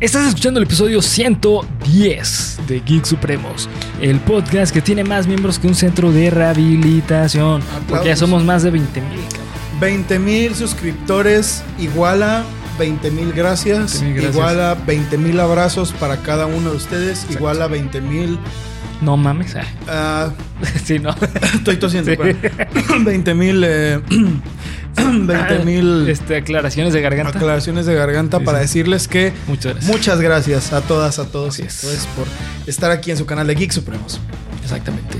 Estás escuchando el episodio 110 de Geek Supremos, el podcast que tiene más miembros que un centro de rehabilitación. Porque ya somos más de 20 mil. 20 mil suscriptores igual a 20 mil gracias, 20,000 gracias. igual a 20 mil abrazos para cada uno de ustedes, igual a 20 mil... No mames. ah, ah, sí, no. estoy tosiendo, Sí. perdón. 20 mil... eh, 20 mil Este, aclaraciones de garganta. aclaraciones de garganta Sí, para sí. decirles que Muchas gracias. muchas gracias a todas, a todos y a es. todos por estar aquí en su canal de Geek Supremos. Exactamente.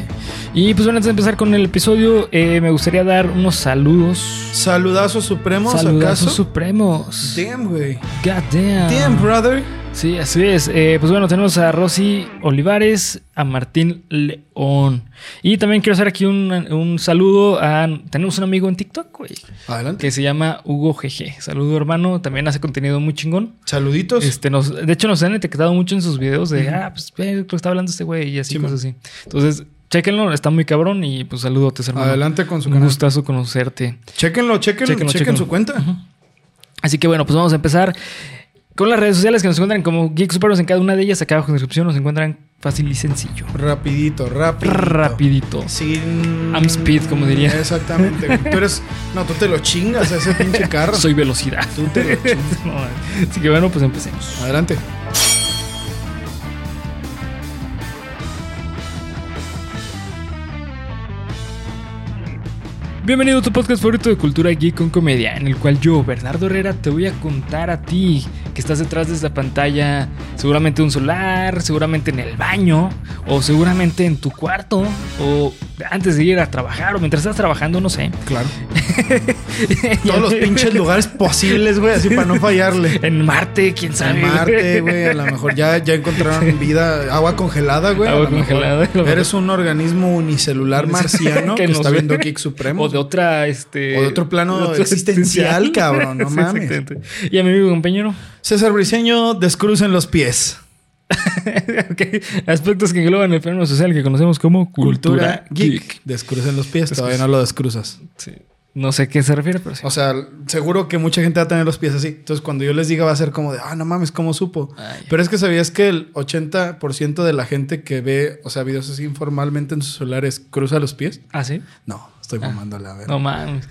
Y pues bueno, antes de empezar con el episodio, eh, me gustaría dar unos saludos. Saludazos supremos, Saludazos ¿acaso? supremos. Damn, güey. God damn. Damn, brother. Sí, así es. Eh, pues bueno, tenemos a Rosy Olivares, a Martín León. Y también quiero hacer aquí un, un saludo a... Tenemos un amigo en TikTok, güey, Adelante. que se llama Hugo GG. Saludo, hermano. También hace contenido muy chingón. Saluditos. Este, nos, de hecho, nos han etiquetado mucho en sus videos de, ah, pues, lo que está hablando este güey y así, Sí, cosas así. Entonces, chéquenlo, está muy cabrón y pues saludotes, hermano. Adelante con su Un canal. gustazo conocerte. Chéquenlo, chéquenlo, Chéquenlo, chequen su cuenta. Así que bueno, pues vamos a empezar con las redes sociales que nos encuentran como Geek Superos en cada una de ellas. Acá abajo en la descripción nos encuentran fácil y sencillo. Rapidito, rapidito. Rapidito. Sin... I'm speed, como diría. Exactamente. Tú eres... No, tú te lo chingas a ese pinche carro. Soy velocidad. Tú te lo chingas. No, Así que bueno, pues empecemos. Adelante. Bienvenido a tu podcast favorito de cultura geek con comedia, en el cual yo, Bernardo Herrera, te voy a contar a ti que estás detrás de esta pantalla, seguramente un solar, seguramente en el baño, o seguramente en tu cuarto, o antes de ir a trabajar, o mientras estás trabajando, no sé. Claro. Todos los pinches lugares posibles, güey, así para no fallarle. En Marte, quién sabe. En Marte, güey, a lo mejor ya, ya encontraron vida, agua congelada, güey. Agua congelada. Eres un organismo unicelular marciano que, Que está viendo Geek Supremo. O de otra, este. O de otro plano de otro existencial, cabrón, no mames. Y a mi amigo compañero. César Briseño, descrucen los pies. Ok, Aspectos que engloban el fenómeno social que conocemos como cultura, geek. Descrucen los pies, todavía no lo descruzas. Sí. No sé a qué se refiere, pero sí. O sea, seguro que mucha gente va a tener los pies así. Entonces, cuando yo les diga, va a ser como de, ah, no mames, ¿cómo supo? Ay. Pero es que sabías que el 80% de la gente que ve, o sea, videos así informalmente en sus celulares, cruza los pies. ¿Ah, sí? No, estoy mamándola, a ver. No mames.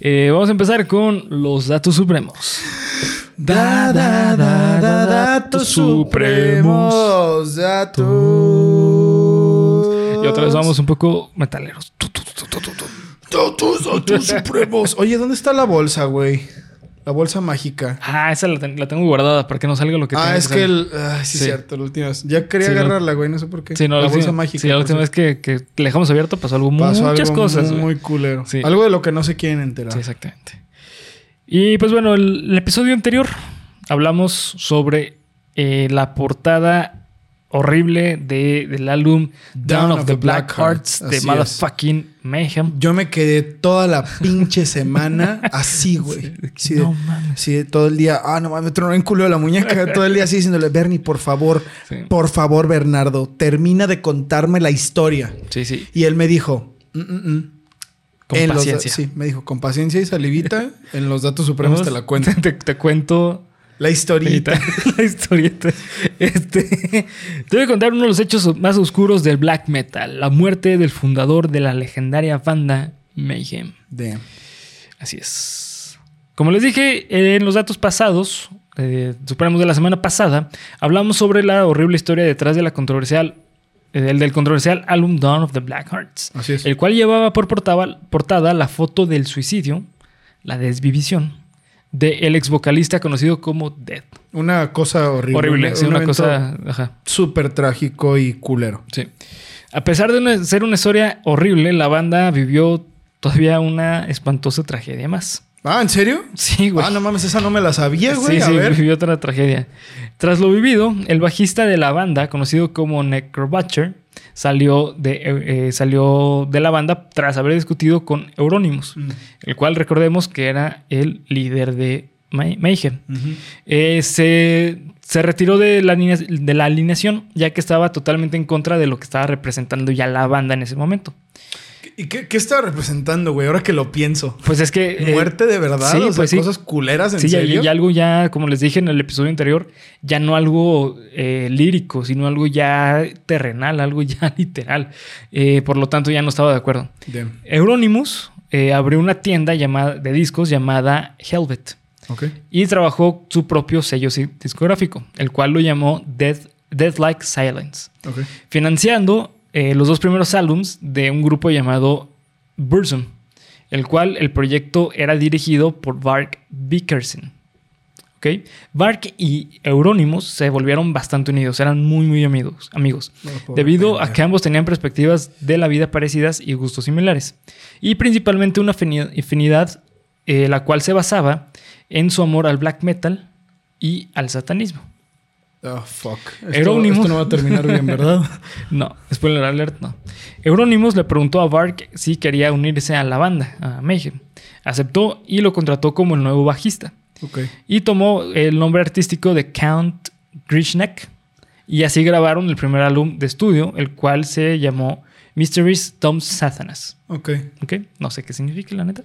Eh, vamos a empezar con los datos supremos. Da, da, da, da, datos supremos. Datos. Y otra vez vamos un poco metaleros. Tu, tu, tu. Datos, datos supremos. Oye, ¿dónde está la bolsa, güey? La bolsa mágica. Ah, esa la, ten- la tengo guardada para que no salga lo que ah, es que salir. el. Ay, sí, Sí. cierto, la última vez. Ya quería Sí, agarrarla, güey, no sé por qué. Sí, no, la la bolsa mágica. sí, la última vez que, que le dejamos abierto pasó algo Pasó muchas algo cosas. güey. Muy culero. Sí. Algo de lo que no se quieren enterar. Sí, exactamente. Y pues bueno, el, el episodio anterior hablamos sobre eh, la portada horrible de, del álbum Down, of the Black Hearts de Motherfucking Mayhem. Yo me quedé toda la pinche semana así, güey. Sí, No mames. sí, todo el día. Ah, no mames, me tronó en culo de la muñeca. Todo el día así diciéndole, Bernie, por favor, Sí. por favor, Bernardo, termina de contarme la historia. Sí, sí. Y él me dijo, "Mm, mm, mm". Con En los- paciencia. sí, me dijo, con paciencia y salivita, en los datos supremos te la cuento. Te, te cuento La historita. la historieta. Este, te voy a contar uno de los hechos más oscuros del black metal, la muerte del fundador de la legendaria banda Mayhem. Damn. Así es. Como les dije en los datos pasados, eh, supremos de la semana pasada, hablamos sobre la horrible historia detrás de la controversial, eh, del, del controversial álbum Dawn of the Black Hearts, Así es. el cual llevaba por portada, portada la foto del suicidio, la desvivisión, de el ex vocalista conocido como Dead. Una cosa horrible. Horrible, sí, un una cosa. Ajá, Súper trágico y culero. sí. A pesar de una- ser una historia horrible, la banda vivió todavía una espantosa tragedia más. Ah, ¿en serio? Sí, güey. Ah, no mames, esa no me la sabía, güey. Sí, A sí, ver. vivió otra tragedia. Tras lo vivido, el bajista de la banda, conocido como Necrobutcher, salió de, eh, eh, salió de la banda tras haber discutido con Euronymous, Mm. el cual recordemos que era el líder de May- Mayhem. Eh, se, se retiró de la, de la alineación ya que estaba totalmente en contra de lo que estaba representando ya la banda en ese momento. ¿Y qué, qué estaba representando, güey? Ahora que lo pienso. Pues es que... eh, ¿Muerte de verdad? sí, o sea, pues sí. cosas culeras, ¿en Sí, serio? y algo ya, como les dije en el episodio anterior, ya no algo eh, lírico, sino algo ya terrenal, algo ya literal. Eh, por lo tanto, ya no estaba de acuerdo. Damn. Euronymous abrió una tienda llamada, de discos llamada Helvet Ok. y trabajó su propio sello discográfico, el cual lo llamó Death, Death Like Silence, Ok. financiando eh, los dos primeros álbums de un grupo llamado Burzum, el cual el proyecto era dirigido por Varg Vikersen. ¿Ok? Varg y Euronymous se volvieron bastante unidos, eran muy, muy amigos. amigos No debido a que ambos tenían perspectivas de la vida parecidas y gustos similares, y principalmente una afini- afinidad eh, la cual se basaba en su amor al black metal y al satanismo. Oh, fuck. Esto, Euronymous. esto no va a terminar bien, ¿verdad? No, spoiler alert, no. Euronymous le preguntó a Varg si quería unirse a la banda, a Mayhem. Aceptó y lo contrató como el nuevo bajista. ok. Y tomó el nombre artístico de Count Grishnek. Y así grabaron el primer álbum de estudio, el cual se llamó Mysteries Tom Satanas. Ok. ¿Ok? No sé qué significa, la neta.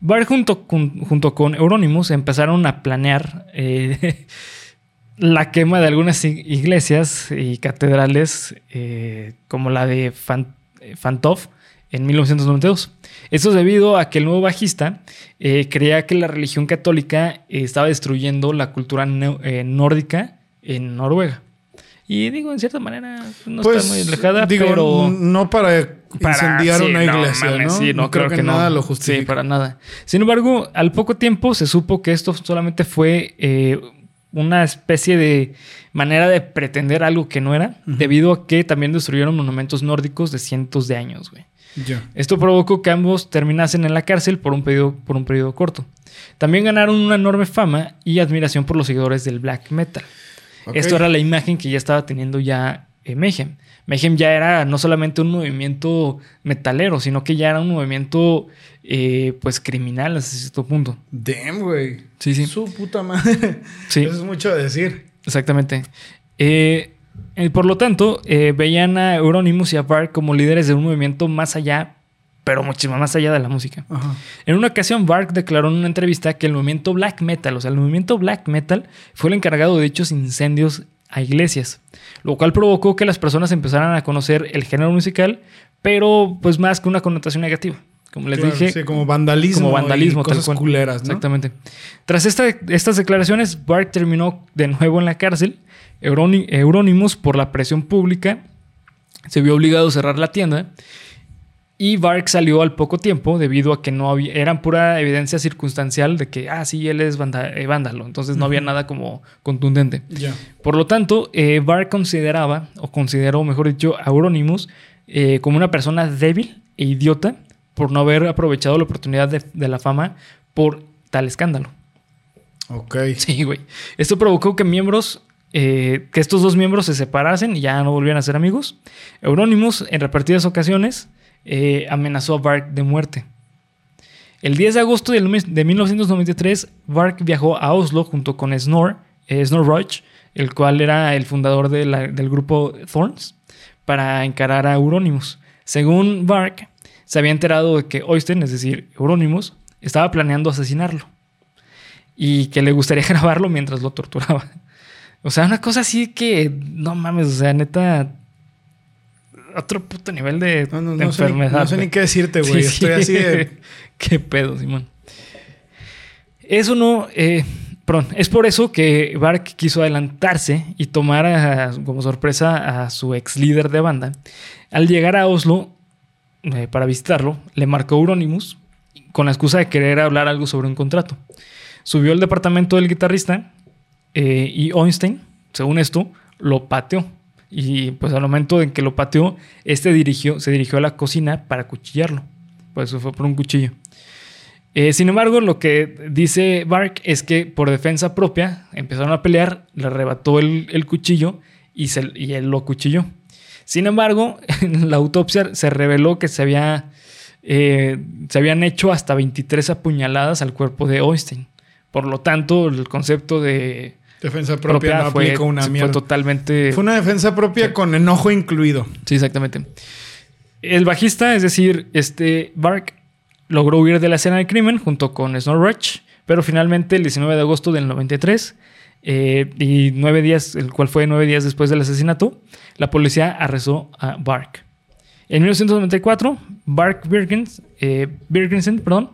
Bar junto con, junto con Euronymous empezaron a planear eh, la quema de algunas iglesias y catedrales eh, como la de Fan- eh, Fantov en 1992. Esto es debido a que el nuevo bajista eh, creía que la religión católica eh, estaba destruyendo la cultura nórdica en Noruega. Y digo, en cierta manera, no Pues, está muy alejada, digo, pero... no para, Para- incendiar sí, una no, iglesia, mames, ¿no? Sí, no, creo creo que, no. nada lo justifica. Sí, para nada. Sin embargo, al poco tiempo se supo que esto solamente fue una especie de manera de pretender algo que no era, debido a que también destruyeron monumentos nórdicos de cientos de años, güey. Esto provocó que ambos terminasen en la cárcel por un periodo, por un periodo corto. También ganaron una enorme fama y admiración por los seguidores del black metal. Esto era la imagen que ya estaba teniendo ya eh, Mayhem. Mayhem ya era no solamente un movimiento metalero, sino que ya era un movimiento eh, pues criminal hasta cierto punto. Damn, güey. Sí, sí. Su puta madre. Sí. Eso es mucho decir. Exactamente. Eh, eh, por lo tanto, eh, veían a Euronymous y a Varg como líderes de un movimiento más allá, pero muchísimo más allá de la música. Ajá. En una ocasión, Varg declaró en una entrevista que el movimiento black metal, o sea, el movimiento black metal, fue el encargado de dichos incendios a iglesias, lo cual provocó que las personas empezaran a conocer el género musical, pero pues más que una connotación negativa. Como les Claro, dije, sí, como vandalismo. como vandalismo, y tal cosas cual. culeras, ¿no? Exactamente. Tras esta- estas declaraciones, Varg terminó de nuevo en la cárcel. Euronymous, por la presión pública, se vio obligado a cerrar la tienda. Y Varg salió al poco tiempo debido a que no había, eran pura evidencia circunstancial de que, ah, sí, él es vanda- eh, vándalo. Entonces no había nada como contundente. Por lo tanto, eh, Varg consideraba, o consideró, mejor dicho, a Euronymous eh, como una persona débil e idiota por no haber aprovechado la oportunidad de, de la fama por tal escándalo. Ok. Sí, güey. Esto provocó que miembros, eh, que estos dos miembros se separasen y ya no volvieran a ser amigos. Euronymous, en repetidas ocasiones, eh, amenazó a Varg de muerte. El 10 de agosto de 1993, Varg viajó a Oslo junto con Snor, eh, Snor Roach, el cual era el fundador de la- del grupo Thorns, para encarar a Euronymous. Según Varg, se había enterado de que Oysten, es decir, Euronymous, estaba planeando asesinarlo y que le gustaría grabarlo mientras lo torturaba. O sea, una cosa así que no mames, o sea, neta, otro puto nivel de, No, no, de no sé, ni, enfermedad. no sé ni qué decirte, güey. Sí, Estoy sí. así de. Qué pedo, Simón. Eso no. eh, perdón, es por eso que Bark quiso adelantarse y tomar a- como sorpresa a su ex líder de banda. Al llegar a Oslo eh, para visitarlo, le marcó Euronymous con la excusa de querer hablar algo sobre un contrato. Subió al departamento del guitarrista eh, y Einstein, según esto, lo pateó. Y pues al momento en que lo pateó, este dirigió, se dirigió a la cocina para cuchillarlo. Pues fue por un cuchillo. Eh, sin embargo, lo que dice Bark es que por defensa propia empezaron a pelear, le arrebató el, el cuchillo y, se- y él lo cuchilló. Sin embargo, en la autopsia se reveló que se, había, eh, se habían hecho hasta 23 apuñaladas al cuerpo de Einstein. Por lo tanto, el concepto de Defensa propia, propia no fue, una fue mierda. totalmente... Fue una defensa propia Sí. con enojo incluido. Sí, exactamente. El bajista, es decir, este Bark, logró huir de la escena del crimen junto con Snorrich, pero finalmente el 19 de agosto del 93, eh, y nueve días, el cual fue nueve días después del asesinato, la policía arrestó a Bark. En 1994, Bark Birkins, eh, perdón,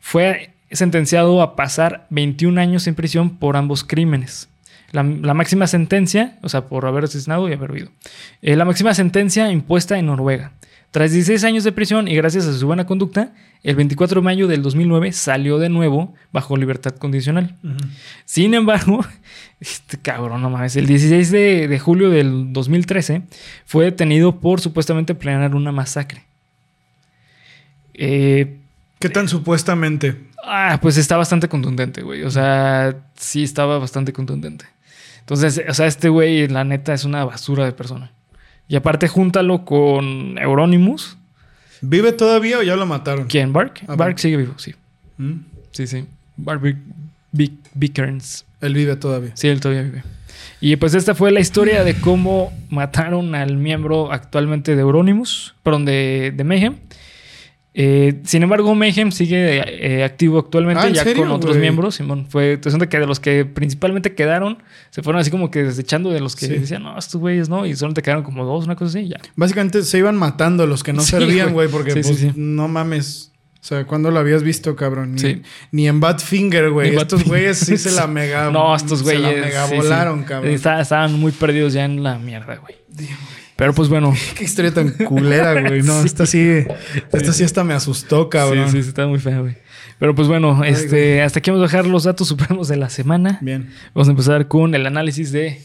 fue sentenciado a pasar 21 años en prisión por ambos crímenes. La, la máxima sentencia, o sea, por haber asesinado y haber huido. Eh, la máxima sentencia impuesta en Noruega. Tras 16 años de prisión y gracias a su buena conducta, el 24 de mayo del 2009 salió de nuevo bajo libertad condicional. Sin embargo, este cabrón, no mames, el 16 de, de julio del 2013 fue detenido por supuestamente planear una masacre. Eh, ¿Qué tan supuestamente? Ah, pues está bastante contundente, güey. O sea, sí estaba bastante contundente. Entonces, o sea, este güey, la neta, es una basura de persona. Y aparte, júntalo con Euronymous. ¿Vive todavía o ya lo mataron? ¿Quién? ¿Bark? Ah, Bark sigue vivo, sí. ¿Mm? Sí, sí. Bark Bic- Bic- Bickerns. Él vive todavía. Sí, él todavía vive. Y pues esta fue la historia de cómo mataron al miembro actualmente de Euronymous, perdón, de, de Mayhem. Eh, sin embargo, Mayhem sigue eh, activo actualmente Ah, ¿en ya serio, con otros miembros. Simón, fue interesante que de los que principalmente quedaron, se fueron así como que desechando de los que Sí. decían, no, estos güeyes no, y solamente quedaron como dos, una cosa así, ya. Básicamente se iban matando los que no Sí, servían, güey. porque Sí, pues, no mames. O sea, ¿cuándo lo habías visto, cabrón? Ni, Sí. ni en Badfinger, güey. Estos güeyes sí se la mega. No, estos se güeyes. la mega sí, sí. volaron, cabrón. Estaban muy perdidos ya en la mierda, güey. Pero pues bueno. Qué historia tan culera, güey. No, Sí. esta sí. Esta sí hasta me asustó, cabrón. Sí, sí, está muy fea, güey. Pero pues bueno, Ay, este, hasta aquí vamos a dejar los datos supremos de la semana. Bien. Vamos a empezar con el análisis de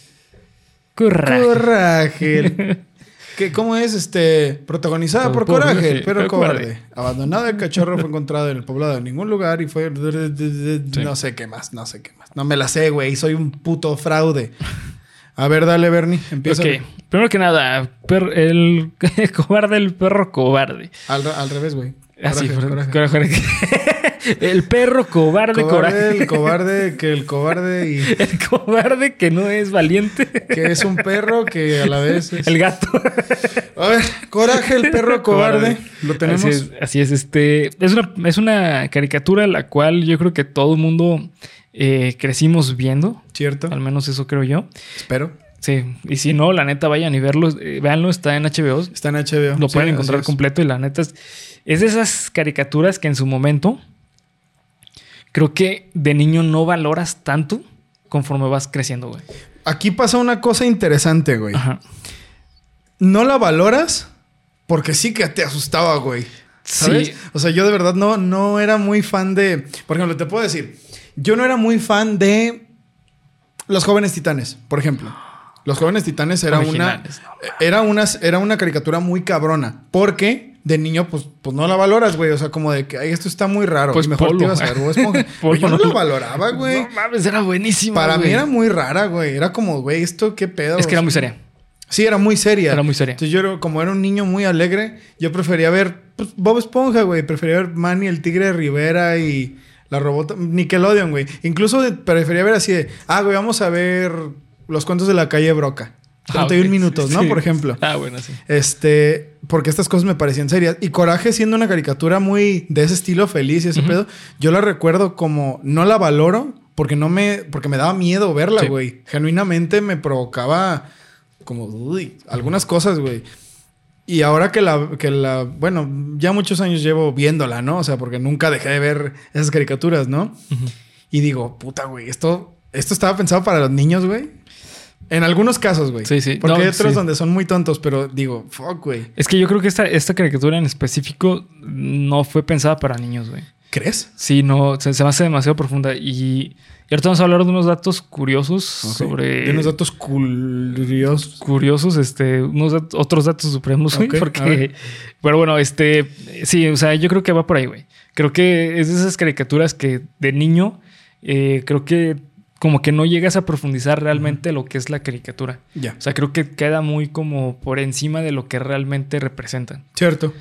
Coraje. Coraje. ¿Qué, ¿Cómo es este? Protagonizada por, Por- Coraje, pero cobarde. cobarde. Abandonado el cachorro fue encontrado en el poblado de ningún lugar y fue. No sé qué más, no sé qué más. No me la sé, güey. Soy un puto fraude. A ver, dale, Bernie. Empieza. Ok, primero que nada, el cobarde, el perro cobarde. Al, al revés, güey. Así, Coraje, coraje. coraje. el perro cobarde, Cobarde, coraje. el cobarde, que el cobarde y El cobarde que no es valiente. que es un perro que a la vez es. El gato. A ver, coraje, el perro cobarde. Lo tenemos. Así es, así es, este. Es una, es una caricatura la cual yo creo que todo el mundo eh, crecimos viendo. ¿Cierto? Al menos eso creo yo. Espero. Sí. Y si no, la neta, vayan y verlo. eh, véanlo, está en HBO. Está en HBO. Lo Sí, pueden encontrar completo. Y la neta es, es de esas caricaturas que en su momento creo que de niño no valoras tanto conforme vas creciendo, güey. Aquí pasa una cosa interesante, güey. Ajá. No la valoras porque sí que te asustaba, güey. ¿Sabes? Sí. O sea, yo de verdad no, no era muy fan de. Por ejemplo, te puedo decir, yo no era muy fan de Los Jóvenes Titanes, por ejemplo. Los Jóvenes Titanes era una, Originales, era una era una caricatura muy cabrona. Porque de niño, pues, pues no la valoras, güey. O sea, como de que "Ay, esto está muy raro. Pues mejor Polo. te ibas a ver Bob Esponja. Polo yo no lo- valoraba, güey. No mames, era buenísimo. Para mí era muy rara, güey. Era como, güey, esto qué pedo. Es que era muy seria. Sí, era muy seria. Era muy seria. Entonces yo, era- como era un niño muy alegre, yo prefería ver pues, Bob Esponja, güey. Prefería ver Manny, el tigre de Rivera y la robota... Nickelodeon, güey. Incluso prefería ver así de... Ah, güey, vamos a ver los cuentos de la calle Broca. 31 Ah, ok. minutos, ¿no? Sí. Por ejemplo. Ah, bueno, sí. Este... Porque estas cosas me parecían serias. Y Coraje siendo una caricatura muy... De ese estilo feliz y ese pedo. Yo la recuerdo como... No la valoro porque no me... Porque me daba miedo verla, Sí. güey. Genuinamente me provocaba como uy, algunas cosas, güey. Y ahora que la, que la, bueno, ya muchos años llevo viéndola, ¿no? O sea, porque nunca dejé de ver esas caricaturas, ¿no? Y digo, puta, güey, esto, esto estaba pensado para los niños, güey. En algunos casos, güey. Sí, sí. Porque No, hay otros sí. donde son muy tontos, pero digo, fuck, güey. Es que yo creo que esta, esta caricatura en específico no fue pensada para niños, güey. ¿Crees? Sí, no, se, se me hace demasiado profunda. Y, y ahorita vamos a hablar de unos datos curiosos sobre. De unos datos curiosos. curiosos, este, unos dat- otros datos supremos, güey, Ok, a porque, pero bueno, este, sí, o sea, yo creo que va por ahí, güey. Creo que es de esas caricaturas que de niño, eh, creo que como que no llegas a profundizar realmente lo que es la caricatura. Ya. O sea, creo que queda muy como por encima de lo que realmente representan. Cierto.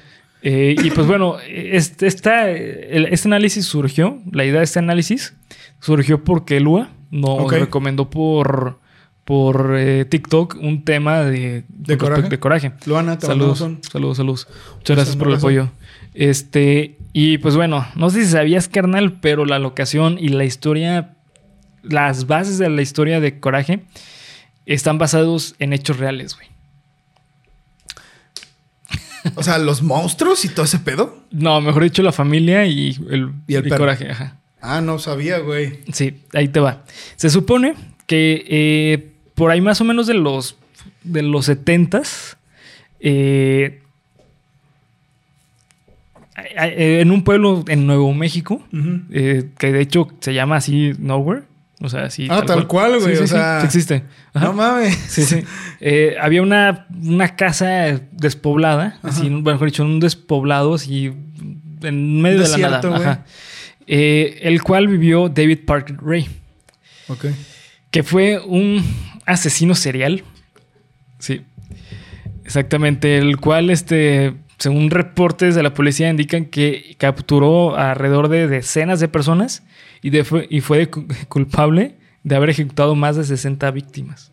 Eh, y pues bueno, este, esta, este análisis surgió, la idea de este análisis surgió porque Lua nos recomendó por, por eh, TikTok un tema de, ¿De coraje? de coraje. Luana, te Saludos, saludos, saludos. Muchas gracias por el apoyo. Este, y pues bueno, no sé si sabías, carnal, pero la locación y la historia, las bases de la historia de Coraje están basados en hechos reales, güey. O sea, los monstruos y todo ese pedo. No, mejor dicho, la familia y el, Y el perro. Coraje, ajá. Ah, no sabía, güey. Sí, ahí te va. Se supone que eh, por ahí más o menos de los de los 70s, eh, en un pueblo en Nuevo México, eh, que de hecho se llama así Nowhere, o sea, así. Ah, tal cual, güey, Sí, o sí, sí, sea- sí existe. Ajá. No mames. Sí, sí. Eh, había una, una casa despoblada, así, mejor dicho, un despoblado, así, en medio de la Desierto, nada. güey. Ajá. Eh, el cual vivió David Parker Ray, Ok. que fue un asesino serial. Sí. Exactamente. El cual, este, según reportes de la policía, indican que capturó alrededor de decenas de personas y, de- fue, y fue cu- culpable de haber ejecutado más de 60 víctimas.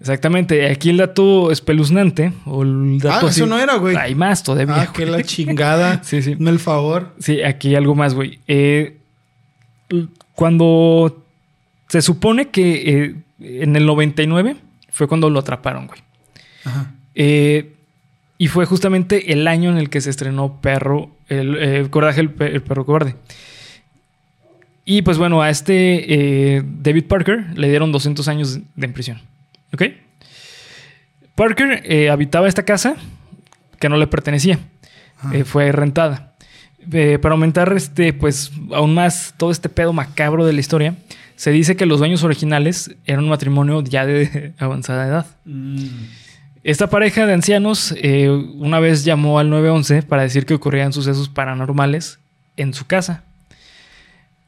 Exactamente. Aquí el dato espeluznante, o el dato Ah, eso no era, güey. Hay más todavía. Ah, que la chingada. Sí, sí. Hazme el favor. Sí, aquí hay algo más, güey. Eh, cuando se supone que eh, en el 99 fue cuando lo atraparon, güey. Ajá. Eh, y fue justamente el año en el que se estrenó Perro, el Coraje, el, pe- el perro cobarde. Y pues bueno, a este eh, David Parker le dieron 200 años de en prisión. ¿Ok? Parker eh, habitaba esta casa que no le pertenecía. Eh, fue rentada. Para aumentar este, pues, aún más todo este pedo macabro de la historia, se dice que los dueños originales eran un matrimonio ya de avanzada edad. Mm. Esta pareja de ancianos una vez llamó al 911 para decir que ocurrían sucesos paranormales en su casa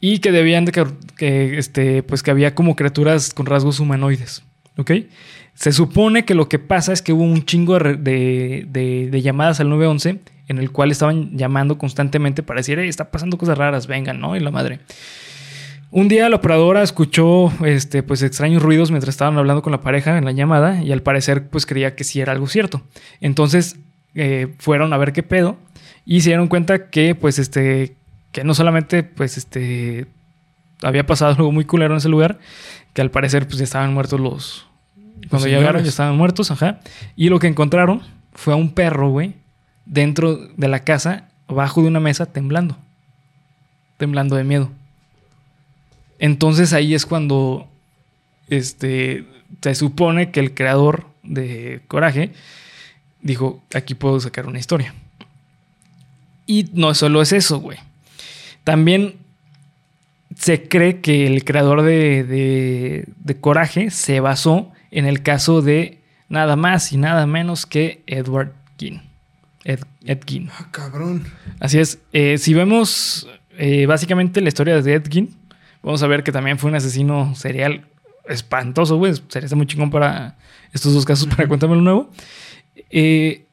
y que debían de que, este, pues que había como criaturas con rasgos humanoides, ¿ok? Se supone que lo que pasa es que hubo un chingo de, de- llamadas al 911 en el cual estaban llamando constantemente para decir, "Ey, está pasando cosas raras, vengan, ¿no? Y la madre. Un día la operadora escuchó este, pues, extraños ruidos mientras estaban hablando con la pareja en la llamada y al parecer pues creía que sí era algo cierto. Entonces eh, fueron a ver qué pedo y se dieron cuenta que pues este que no solamente pues este había pasado algo muy culero en ese lugar, que al parecer pues ya estaban muertos los... Cuando llegaron ya estaban muertos, ajá. Y lo que encontraron fue a un perro, güey, dentro de la casa, abajo de una mesa, temblando. Temblando de miedo. Entonces ahí es cuando este, se supone que el creador de Coraje dijo, aquí puedo sacar una historia. Y no solo es eso, güey. También se cree que el creador de, de- de Coraje se basó en el caso de nada más y nada menos que Edward King. Ed, Ed Gein. Ah, cabrón. Así es. Eh, si vemos eh, básicamente la historia de Ed Gein, vamos a ver que también fue un asesino serial espantoso, güey. Sería muy chingón para estos dos casos, para cuéntame lo nuevo. Eh,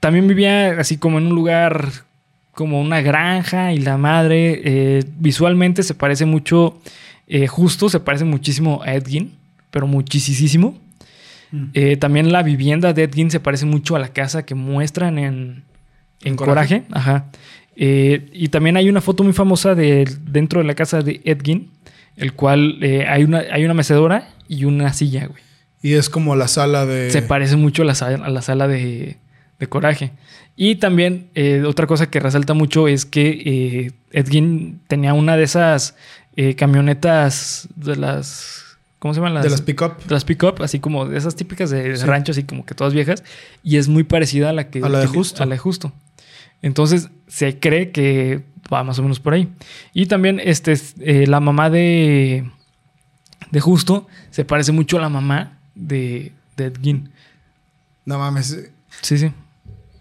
también vivía así como en un lugar como una granja y la madre. eh, visualmente se parece mucho, eh, justo se parece muchísimo a Ed Gein, pero muchísimo. Mm. Eh, también la vivienda de Ed Gein se parece mucho a la casa que muestran en, en ¿En Coraje. Coraje? Ajá. Y también hay una foto muy famosa de dentro de la casa de Ed Gein, el cual hay, una, hay una mecedora y una silla, güey. Y es como la sala de. Se parece mucho a la, a la sala de, de Coraje. Y también eh, otra cosa que resalta mucho es que eh, Ed Gein tenía una de esas eh, camionetas de las... ¿Cómo se llaman? de las pick-up. de las pick-up, así como de esas típicas de Sí. rancho, así como que todas viejas, y es muy parecida a la que A la de Justo. A la de justo. Entonces se cree que va más o menos por ahí. Y también este, es, eh, la mamá de, de Justo se parece mucho a la mamá de, de Ed Gein. No mames. Sí, sí.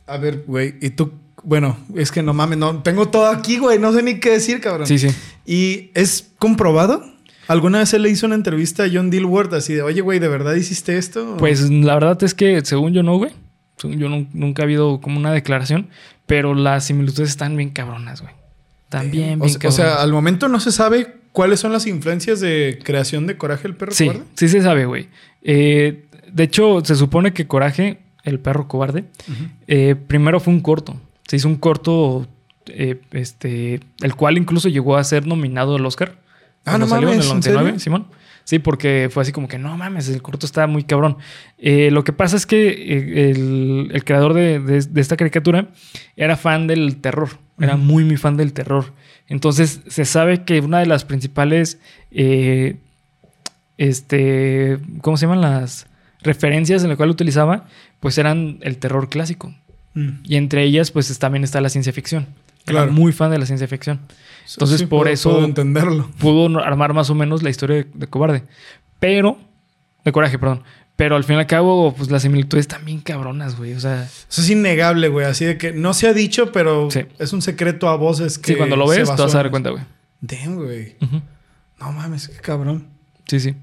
A ver, güey. Y tú. Bueno, es que no mames, no. Tengo todo aquí, güey. No sé ni qué decir, cabrón. Sí, sí. ¿Y es comprobado? ¿Alguna vez él le hizo una entrevista a John Dilworth así de, oye, güey, ¿de verdad hiciste esto? Pues la verdad es que según yo no, güey. Según yo nun- nunca ha habido como una declaración, pero las similitudes están bien cabronas, güey. Bien, o, bien o cabronas. sea, al momento no se sabe cuáles son las influencias de creación de Coraje el perro Sí, cobarde? sí se sabe, güey. Eh, de hecho, se supone que Coraje, el perro cobarde, eh, primero fue un corto. Se hizo un corto, eh, este, el cual incluso llegó a ser nominado al Oscar. Ah, cuando no salió mames, en el ¿en 99, serio? Simón. Sí, porque fue así como que no mames, el corto está muy cabrón. Eh, lo que pasa es que el, el creador de, de- de esta caricatura era fan del terror. Era muy, muy fan del terror. Entonces se sabe que una de las principales eh, este, ¿cómo se llaman las referencias en las cuales utilizaba? Pues eran el terror clásico. Mm. Y entre ellas, pues también está la ciencia ficción. Era Claro. muy fan de la ciencia ficción. Entonces, Sí, por puedo- eso puedo entenderlo. pudo armar más o menos la historia de, de Cobarde. Pero, de Coraje, perdón. Pero al fin y al cabo, pues las similitudes también cabronas, güey. O sea, Eso es innegable, güey. Así de que no se ha dicho, pero Sí. es un secreto a voces que. sí, cuando lo ves, te vas a dar en cuenta, güey. Damn, güey. No mames, qué cabrón. Sí, sí.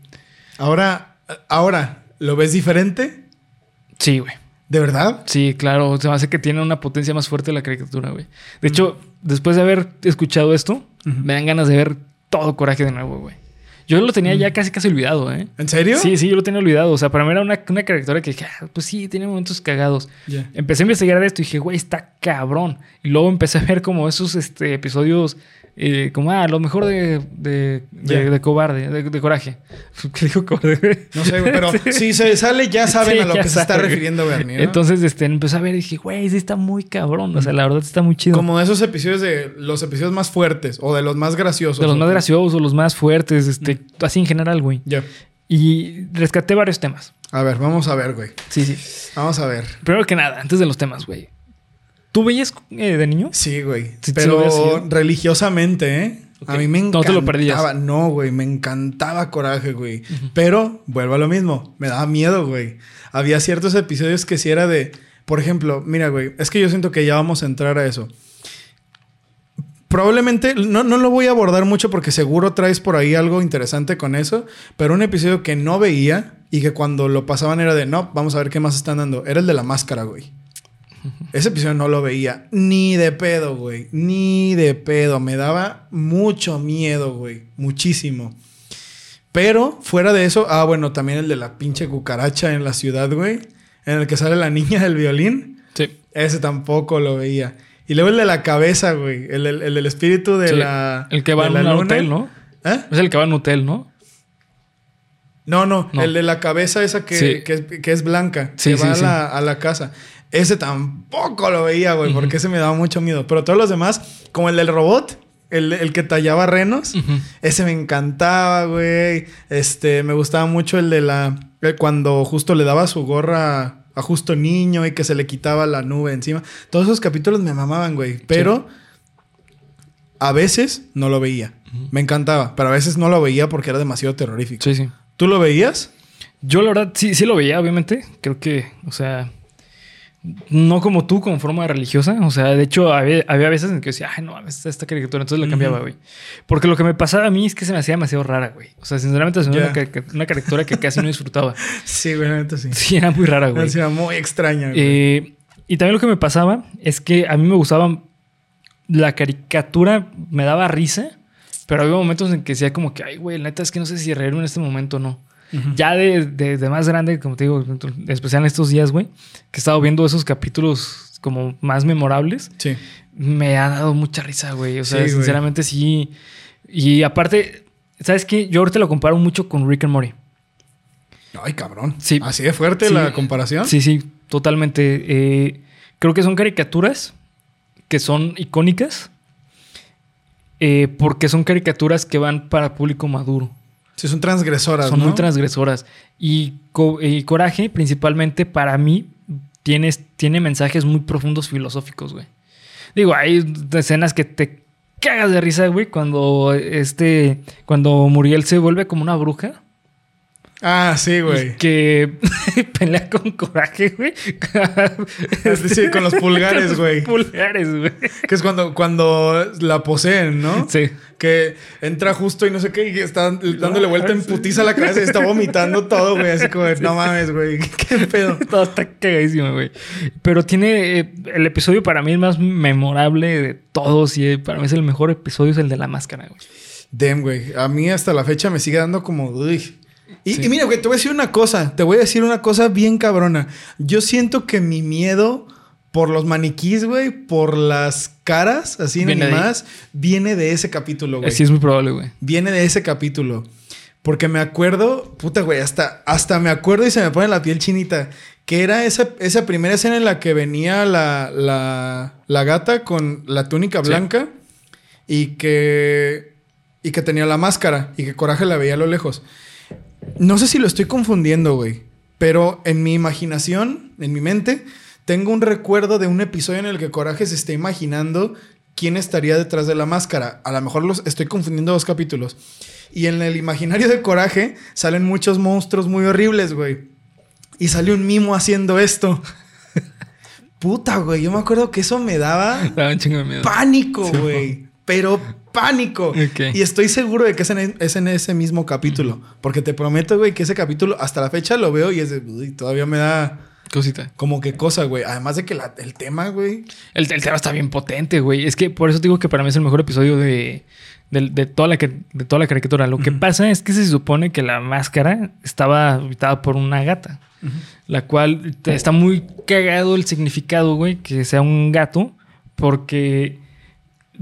Ahora, ahora, ¿lo ves diferente? Sí, güey. ¿De verdad? Sí, claro. Se me hace que tiene una potencia más fuerte la caricatura, güey. De hecho, después de haber escuchado esto, me dan ganas de ver todo Coraje de nuevo, güey. Yo lo tenía ya casi casi olvidado, ¿eh? ¿En serio? Sí, sí, yo lo tenía olvidado. O sea, para mí era una, una caricatura que dije, ah, pues sí, tiene momentos cagados. Ya. Empecé a investigar de esto y dije, güey, está cabrón. Y luego empecé a ver como esos este, episodios, eh, como, ah, lo mejor de, de, de- de cobarde, de, de coraje. ¿Qué dijo cobarde? No sé, pero si se sale, ya saben Sí, a lo que se está refiriendo Bernie. ¿no? Entonces, este, empecé a ver y dije, güey, sí está muy cabrón. O sea, la verdad está muy chido. Como esos episodios de los episodios más fuertes o de los más graciosos. de los ¿o más graciosos, los más fuertes, este, así en general, güey. Ya. Y rescaté varios temas. A ver, vamos a ver, güey. Sí, sí. Vamos a ver. Primero que nada, antes de los temas, güey. ¿Tú veías eh, de niño? Sí, güey. Sí, Pero religiosamente, ¿eh? A mí me No encantaba. te lo perdías. No, güey. Me encantaba Coraje, güey. Pero, vuelvo a lo mismo. Me daba miedo, güey. Había ciertos episodios que sí era de... Por ejemplo, mira, güey. Es que yo siento que ya vamos a entrar a eso. Probablemente, no, no lo voy a abordar mucho porque seguro traes por ahí algo interesante con eso, pero un episodio que no veía y que cuando lo pasaban era de, no, vamos a ver qué más están dando, era el de la máscara, güey. Ese episodio no lo veía ni de pedo, güey, ni de pedo, me daba mucho miedo, güey, muchísimo. Pero fuera de eso, ah, bueno, también el de la pinche cucaracha en la ciudad, güey, en el que sale la niña del violín. Sí. Ese tampoco lo veía. Y luego el de la cabeza, güey. El, el del espíritu de Sí. la. El que va en un hotel, ¿no? ¿Eh? Es el que va en un hotel, ¿no? No, no, No. El de la cabeza esa que, Sí. que, es, que es blanca. Sí, que va sí. A, la, a la casa. Ese tampoco lo veía, güey. Porque ese me daba mucho miedo. Pero todos los demás, como el del robot. El, el que tallaba renos. Ese me encantaba, güey. Este, me gustaba mucho el de la. eh, Cuando justo le daba su gorra a justo niño y que se le quitaba la nube encima. Todos esos capítulos me mamaban, güey. Pero a veces no lo veía. Me encantaba, pero a veces no lo veía porque era demasiado terrorífico. Sí, sí. ¿Tú lo veías? Yo la verdad sí, sí lo veía, obviamente. Creo que, o sea, no como tú, como forma religiosa. O sea, de hecho, había, había veces en que decía, ay, no, esta, esta caricatura. Entonces la cambiaba, güey. Porque lo que me pasaba a mí es que se me hacía demasiado rara, güey. O sea, sinceramente, se me Ya. una, carica- una caricatura que casi no disfrutaba. Sí, güey, sí. Sí, era muy rara, güey. Era muy extraña, güey. Eh, y también lo que me pasaba es que a mí me gustaba la caricatura, me daba risa, pero había momentos en que decía como que, ay, güey, la neta es que no sé si reírme en este momento o no. Ya de, de- de más grande, como te digo, especial en estos días, güey, que he estado viendo esos capítulos como más memorables, Sí. me ha dado mucha risa, güey. O sea, Sí, güey. sinceramente sí. Y aparte, ¿sabes qué? Yo ahorita lo comparo mucho con Rick and Morty. Ay, cabrón. Sí. Así de fuerte Sí. la comparación. Sí, sí, totalmente. Eh, creo que son caricaturas que son icónicas eh, porque son caricaturas que van para público maduro. Sí, son transgresoras, son ¿no? muy transgresoras. Y, Co- y Coraje, principalmente para mí, tiene, tiene mensajes muy profundos filosóficos, güey. Digo, hay escenas que te cagas de risa, güey, cuando este, cuando Muriel se vuelve como una bruja. Ah, sí, güey. Que pelea con coraje, güey. Sí, con los pulgares, Con los güey. Pulgares, güey. Que es cuando, cuando la poseen, ¿no? Sí. Que entra justo y no sé qué, y está dándole vuelta en putiza a la cabeza y está vomitando todo, güey. Así como, no mames, güey. ¿Qué pedo? Todo está cagadísimo, güey. Pero tiene. eh, el episodio para mí es más memorable de todos y eh, para mí es el mejor episodio, es el de la máscara, güey. Damn, güey. A mí hasta la fecha me sigue dando como... uy. Y, Sí. y mira, güey, te voy a decir una cosa. Te voy a decir una cosa bien cabrona. Yo siento que mi miedo por los maniquís, güey, por las caras así Viene animadas, viene de ese capítulo, güey. Sí, es muy probable, güey. Viene de ese capítulo. Porque me acuerdo, puta, güey, hasta, hasta me acuerdo y se me pone la piel chinita. Que era esa, esa primera escena en la que venía la, la, la gata con la túnica Sí. blanca y que, y que tenía la máscara y que Coraje la veía a lo lejos. No sé si lo estoy confundiendo, güey. Pero en mi imaginación, en mi mente, tengo un recuerdo de un episodio en el que Coraje se está imaginando quién estaría detrás de la máscara. A lo mejor los estoy confundiendo dos capítulos. Y en el imaginario de Coraje salen muchos monstruos muy horribles, güey. Y sale un mimo haciendo esto. Puta, güey. Yo me acuerdo que eso me daba Daba un chingo de miedo. pánico, Sí. güey. Pero pánico. Y estoy seguro de que es en, es en ese mismo capítulo. Porque te prometo, güey, que ese capítulo hasta la fecha lo veo y es de, uy, todavía me da Cosita. como que cosa, güey. Además de que la- el tema, güey. El, el tema está bien potente, güey. Es que por eso digo que para mí es el mejor episodio de, de, de toda, la, de toda la caricatura. Lo que pasa es que se supone que la máscara estaba habitada por una gata. La cual está muy cagado el significado, güey, que sea un gato. Porque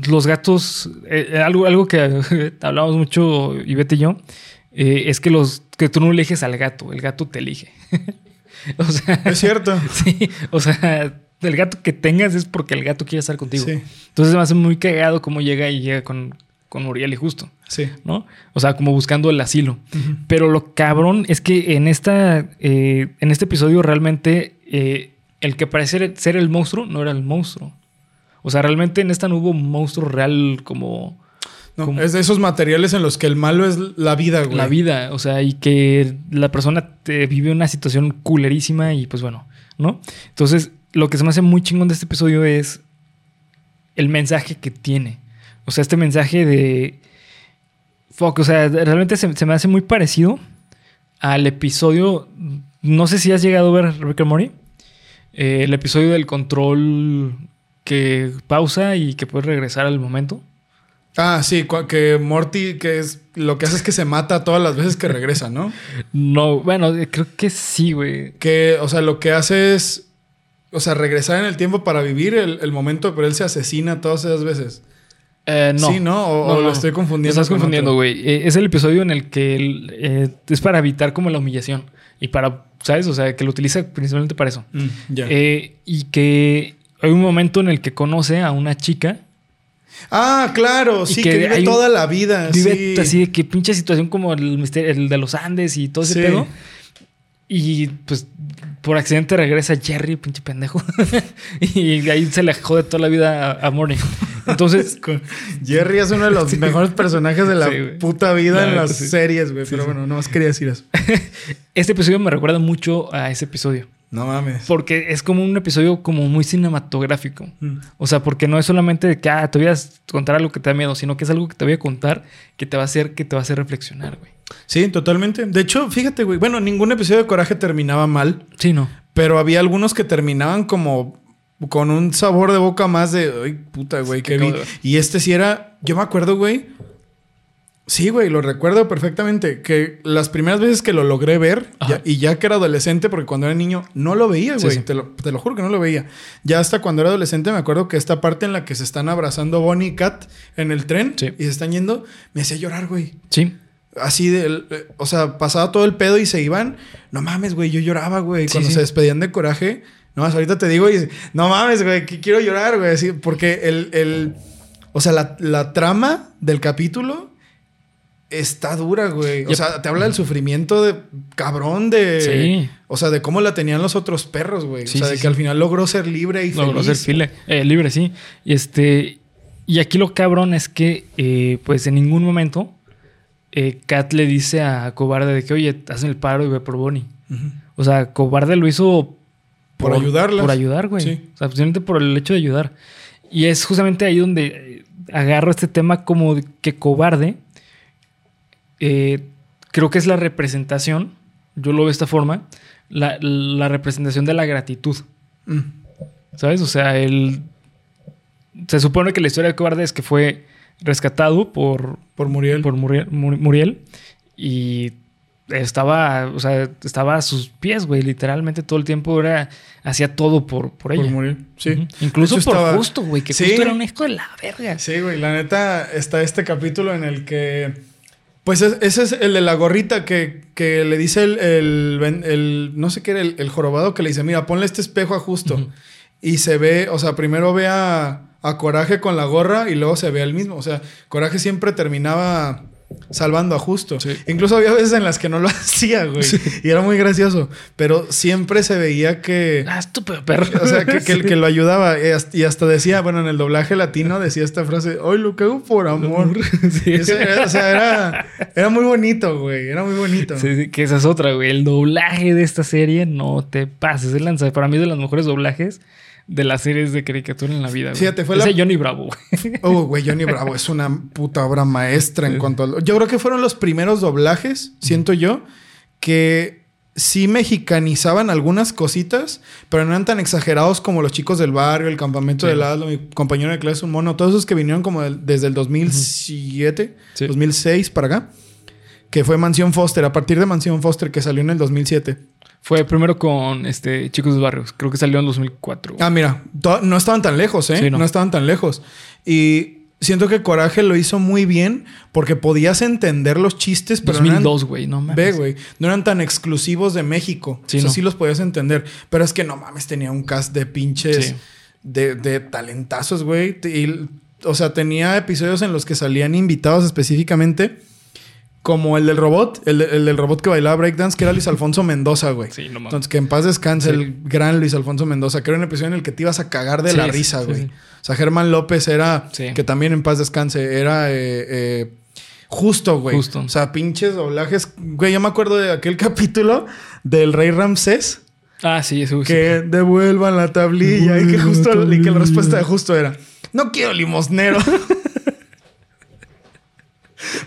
los gatos, eh, eh, algo, algo que hablamos mucho Ivette y yo, eh, es que los que tú no eliges al gato, el gato te elige. o sea, Es cierto. Sí, o sea, el gato que tengas es porque el gato quiere estar contigo. Sí. Entonces me hace muy cagado cómo llega y llega con, con Uriel y justo, Sí. ¿no? O sea, como buscando el asilo. Pero lo cabrón es que en esta, eh, en este episodio realmente eh, el que parece ser el monstruo no era el monstruo. O sea, realmente en esta no hubo un monstruo real como No, como- es de esos materiales en los que el malo es la vida, güey. la vida. O sea, y que la persona te vive una situación culerísima y pues bueno, ¿no? Entonces, lo que se me hace muy chingón de este episodio es el mensaje que tiene. O sea, este mensaje de... Fuck, o sea, realmente se, se me hace muy parecido al episodio... No sé si has llegado a ver Rick and Morty. Eh, el episodio del control que pausa y que puedes regresar al momento. Ah, sí, que Morty, que es lo que hace es que se mata todas las veces que regresa, ¿no? No, bueno, creo que sí, güey. Que, o sea, lo que hace es, o sea, regresar en el tiempo para vivir el, el momento, pero él se asesina todas esas veces. Eh, no. Sí, ¿no? O, o lo estoy confundiendo. Lo estás con confundiendo, güey. Eh, es el episodio en el que él, eh, es para evitar como la humillación. Y para, ¿sabes? O sea, que lo utiliza principalmente para eso. Mm, ya. Y que hay un momento en el que conoce a una chica. ah, claro, sí, que que, vive un- toda la vida. Vive sí. así de que pinche situación como el, misterio- el de los Andes y todo ese Sí. pedo. Y pues por accidente regresa Jerry, pinche pendejo. y ahí se le jode toda la vida a, a Morning. Entonces, Jerry es uno de los mejores personajes de la Sí, puta vida en las sí. series, güey. Pero bueno, no más quería decir eso. este episodio me recuerda mucho a ese episodio. No mames. Porque es como un episodio como muy cinematográfico. Mm. O sea, porque no es solamente de que ah, te voy a contar algo que te da miedo, sino que es algo que te voy a contar que te va a hacer, que te va a hacer reflexionar, güey. Sí, totalmente. De hecho, fíjate, güey. Bueno, ningún episodio de Coraje terminaba mal, Sí, no. pero había algunos que terminaban como con un sabor de boca más de, ay, puta, güey, ¿Qué que vi. Y este sí era, yo me acuerdo, güey. Sí, güey, lo recuerdo perfectamente. Que las primeras veces que lo logré ver, ya- y ya que era adolescente, porque cuando era niño no lo veía, güey. sí. Te, lo, te lo juro que no lo veía. Ya hasta cuando era adolescente me acuerdo que esta parte en la que se están abrazando Bonnie y Kat en el tren Sí. y se están yendo, me hacía llorar, güey. Sí. Así de, eh, o sea, pasaba todo el pedo y se iban. No mames, güey, yo lloraba, güey. Cuando se despedían de coraje. No más, ahorita te digo y no mames, güey, que quiero llorar, güey. Porque el, el, o sea, la, la trama del capítulo está dura, güey. O sea, te habla del sufrimiento de cabrón de, Sí. o sea, de cómo la tenían los otros perros, güey. Sí, o sea, sí, de que al final logró ser libre y Logró feliz. ser file- eh, libre, sí. Y este. Y aquí lo cabrón es que, eh, pues en ningún momento, eh, Kat le dice a Cobarde de que, oye, hazme el paro y ve por Bonnie. O sea, Cobarde lo hizo Por ayudarlas. Por ayudar, güey. Sí. O sea, simplemente por el hecho de ayudar. Y es justamente ahí donde eh, agarro este tema como que Cobarde. Eh, creo que es la representación, yo lo veo de esta forma, la, la representación de la gratitud. Mm. ¿Sabes? O sea, el. Se supone que la historia de Cobarde es que fue rescatado por, Por Muriel. por Muriel, Mur- Muriel y estaba, o sea, estaba a sus pies, güey. Literalmente todo el tiempo era, hacía todo por, por ella. Por Muriel. Sí. Incluso por estaba- Justo, güey, que Sí. Justo era un hijo de la verga. Sí, güey, la neta está este capítulo en el que. Pues es- ese es el de la gorrita que, que le dice el, el, No sé qué era, el, el jorobado que le dice: Mira, ponle este espejo a justo. Y se ve, o sea, primero ve a, a Coraje con la gorra y luego se ve al mismo. O sea, Coraje siempre terminaba salvando a justo. Sí. Incluso había veces en las que no lo hacía, güey. Y era muy gracioso. Pero siempre se veía que. Ah, estúpido perro. O sea, que, que, Sí. que lo ayudaba. Y hasta, decía, bueno, en el doblaje latino decía esta frase, hoy lo que hago por amor. Era- o sea, era, era muy bonito, güey. Era muy bonito. Sí, que esa es otra, güey. El doblaje de esta serie no te pases de lanza. Para mí es de los mejores doblajes de las series de caricatura en la vida. Fíjate, fue Ese la- Johnny Bravo, güey. Oh, güey, Johnny Bravo es una puta obra maestra en cuanto a... Yo creo que fueron los primeros doblajes, siento yo, que sí mexicanizaban algunas cositas, pero no eran tan exagerados como los chicos del barrio, el campamento Sí. del Aslo, mi compañero de clase un mono, todos esos que vinieron como del- desde el 2007, Sí. 2006 para acá, que fue Mansión Foster, a partir de Mansión Foster que salió en el 2007. Fue primero con este Chicos de Barrios. Creo que salió en 2004. güey. Ah, mira, no estaban tan lejos, ¿eh? Sí, no. no. estaban tan lejos. Y siento que Coraje lo hizo muy bien porque podías entender los chistes, pero no eran- 2002, güey. No mames. Ve, güey. No eran tan exclusivos de México. Sí, o sea, no. sí los podías entender. Pero es que no mames, tenía un cast de pinches. Sí. De, de talentazos, güey. O sea, tenía episodios en los que salían invitados específicamente. Como el del robot. El, el del robot que bailaba breakdance, que era Luis Alfonso Mendoza, güey. Sí, no mames. Entonces, que en paz descanse Sí. el gran Luis Alfonso Mendoza, que era un episodio en el que te ibas a cagar de Sí, la sí, risa, sí, güey. sí. O sea, Germán López era, Sí. que también en paz descanse, era eh, eh, justo, güey. Justo. O sea, pinches doblajes. Güey, yo me acuerdo de aquel capítulo del Rey Ramsés, Ah, sí, eso. que devuelvan la tablilla y que justo, la y que la respuesta de justo era, no quiero limosnero.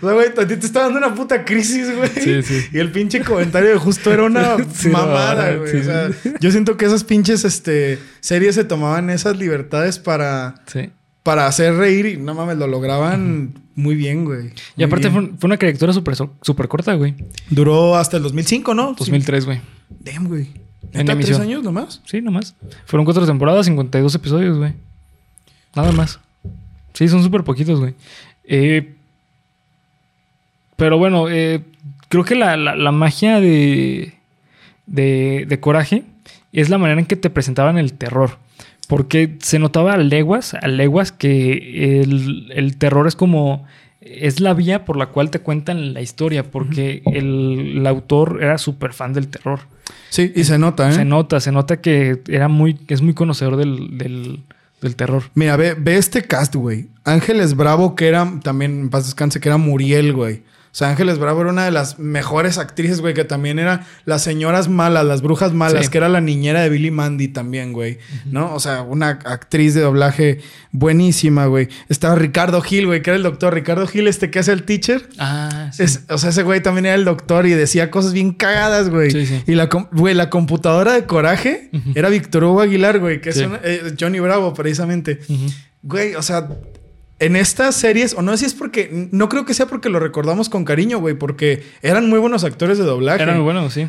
O sea, güey, a ti te está dando una puta crisis, güey. Sí, sí. Y el pinche comentario de justo era una Sí, mamada, güey. sí, o sea, yo siento que esas pinches este, series se tomaban esas libertades para, Sí. para hacer reír y no mames, lo lograban muy bien, güey. Y aparte fue, fue una caricatura súper súper corta, güey. Duró hasta el 2005, ¿no? 2003, güey. Damn, güey. En ¿Neta, tres emisión. años nomás? Sí, nomás. Fueron cuatro temporadas, 52 episodios, güey. Nada más. Sí, son súper poquitos, güey. Eh, pero bueno, eh, creo que la, la- la magia de, de, de Coraje es la manera en que te presentaban el terror. Porque se notaba a leguas, a leguas que el, el terror es como... Es la vía por la cual te cuentan la historia, porque el, el autor era súper fan del terror. Sí, y se nota, ¿eh? Se nota, se nota que era muy, que es muy conocedor del, del, del terror. Mira, ve, ve este cast, güey. Ángeles Bravo, que era también, en paz descanse, que era Muriel, güey. O sea, Ángeles Bravo era una de las mejores actrices, güey, que también era las señoras malas, las brujas malas, Sí. que era la niñera de Billy Mandy también, güey. ¿No? O sea, una actriz de doblaje buenísima, güey. Estaba Ricardo Gil, güey, que era el doctor. Ricardo Gil, este que hace el teacher. Ah, sí. Es- o sea, ese güey también era el doctor y decía cosas bien cagadas, güey. Sí, sí. Y la, güey, la computadora de coraje era Víctor Hugo Aguilar, güey, que es una- eh, Johnny Bravo, precisamente. Güey, o sea, en estas series, o no sé si es porque, no creo que sea porque lo recordamos con cariño, güey, porque eran muy buenos actores de doblaje. Era muy bueno, sí.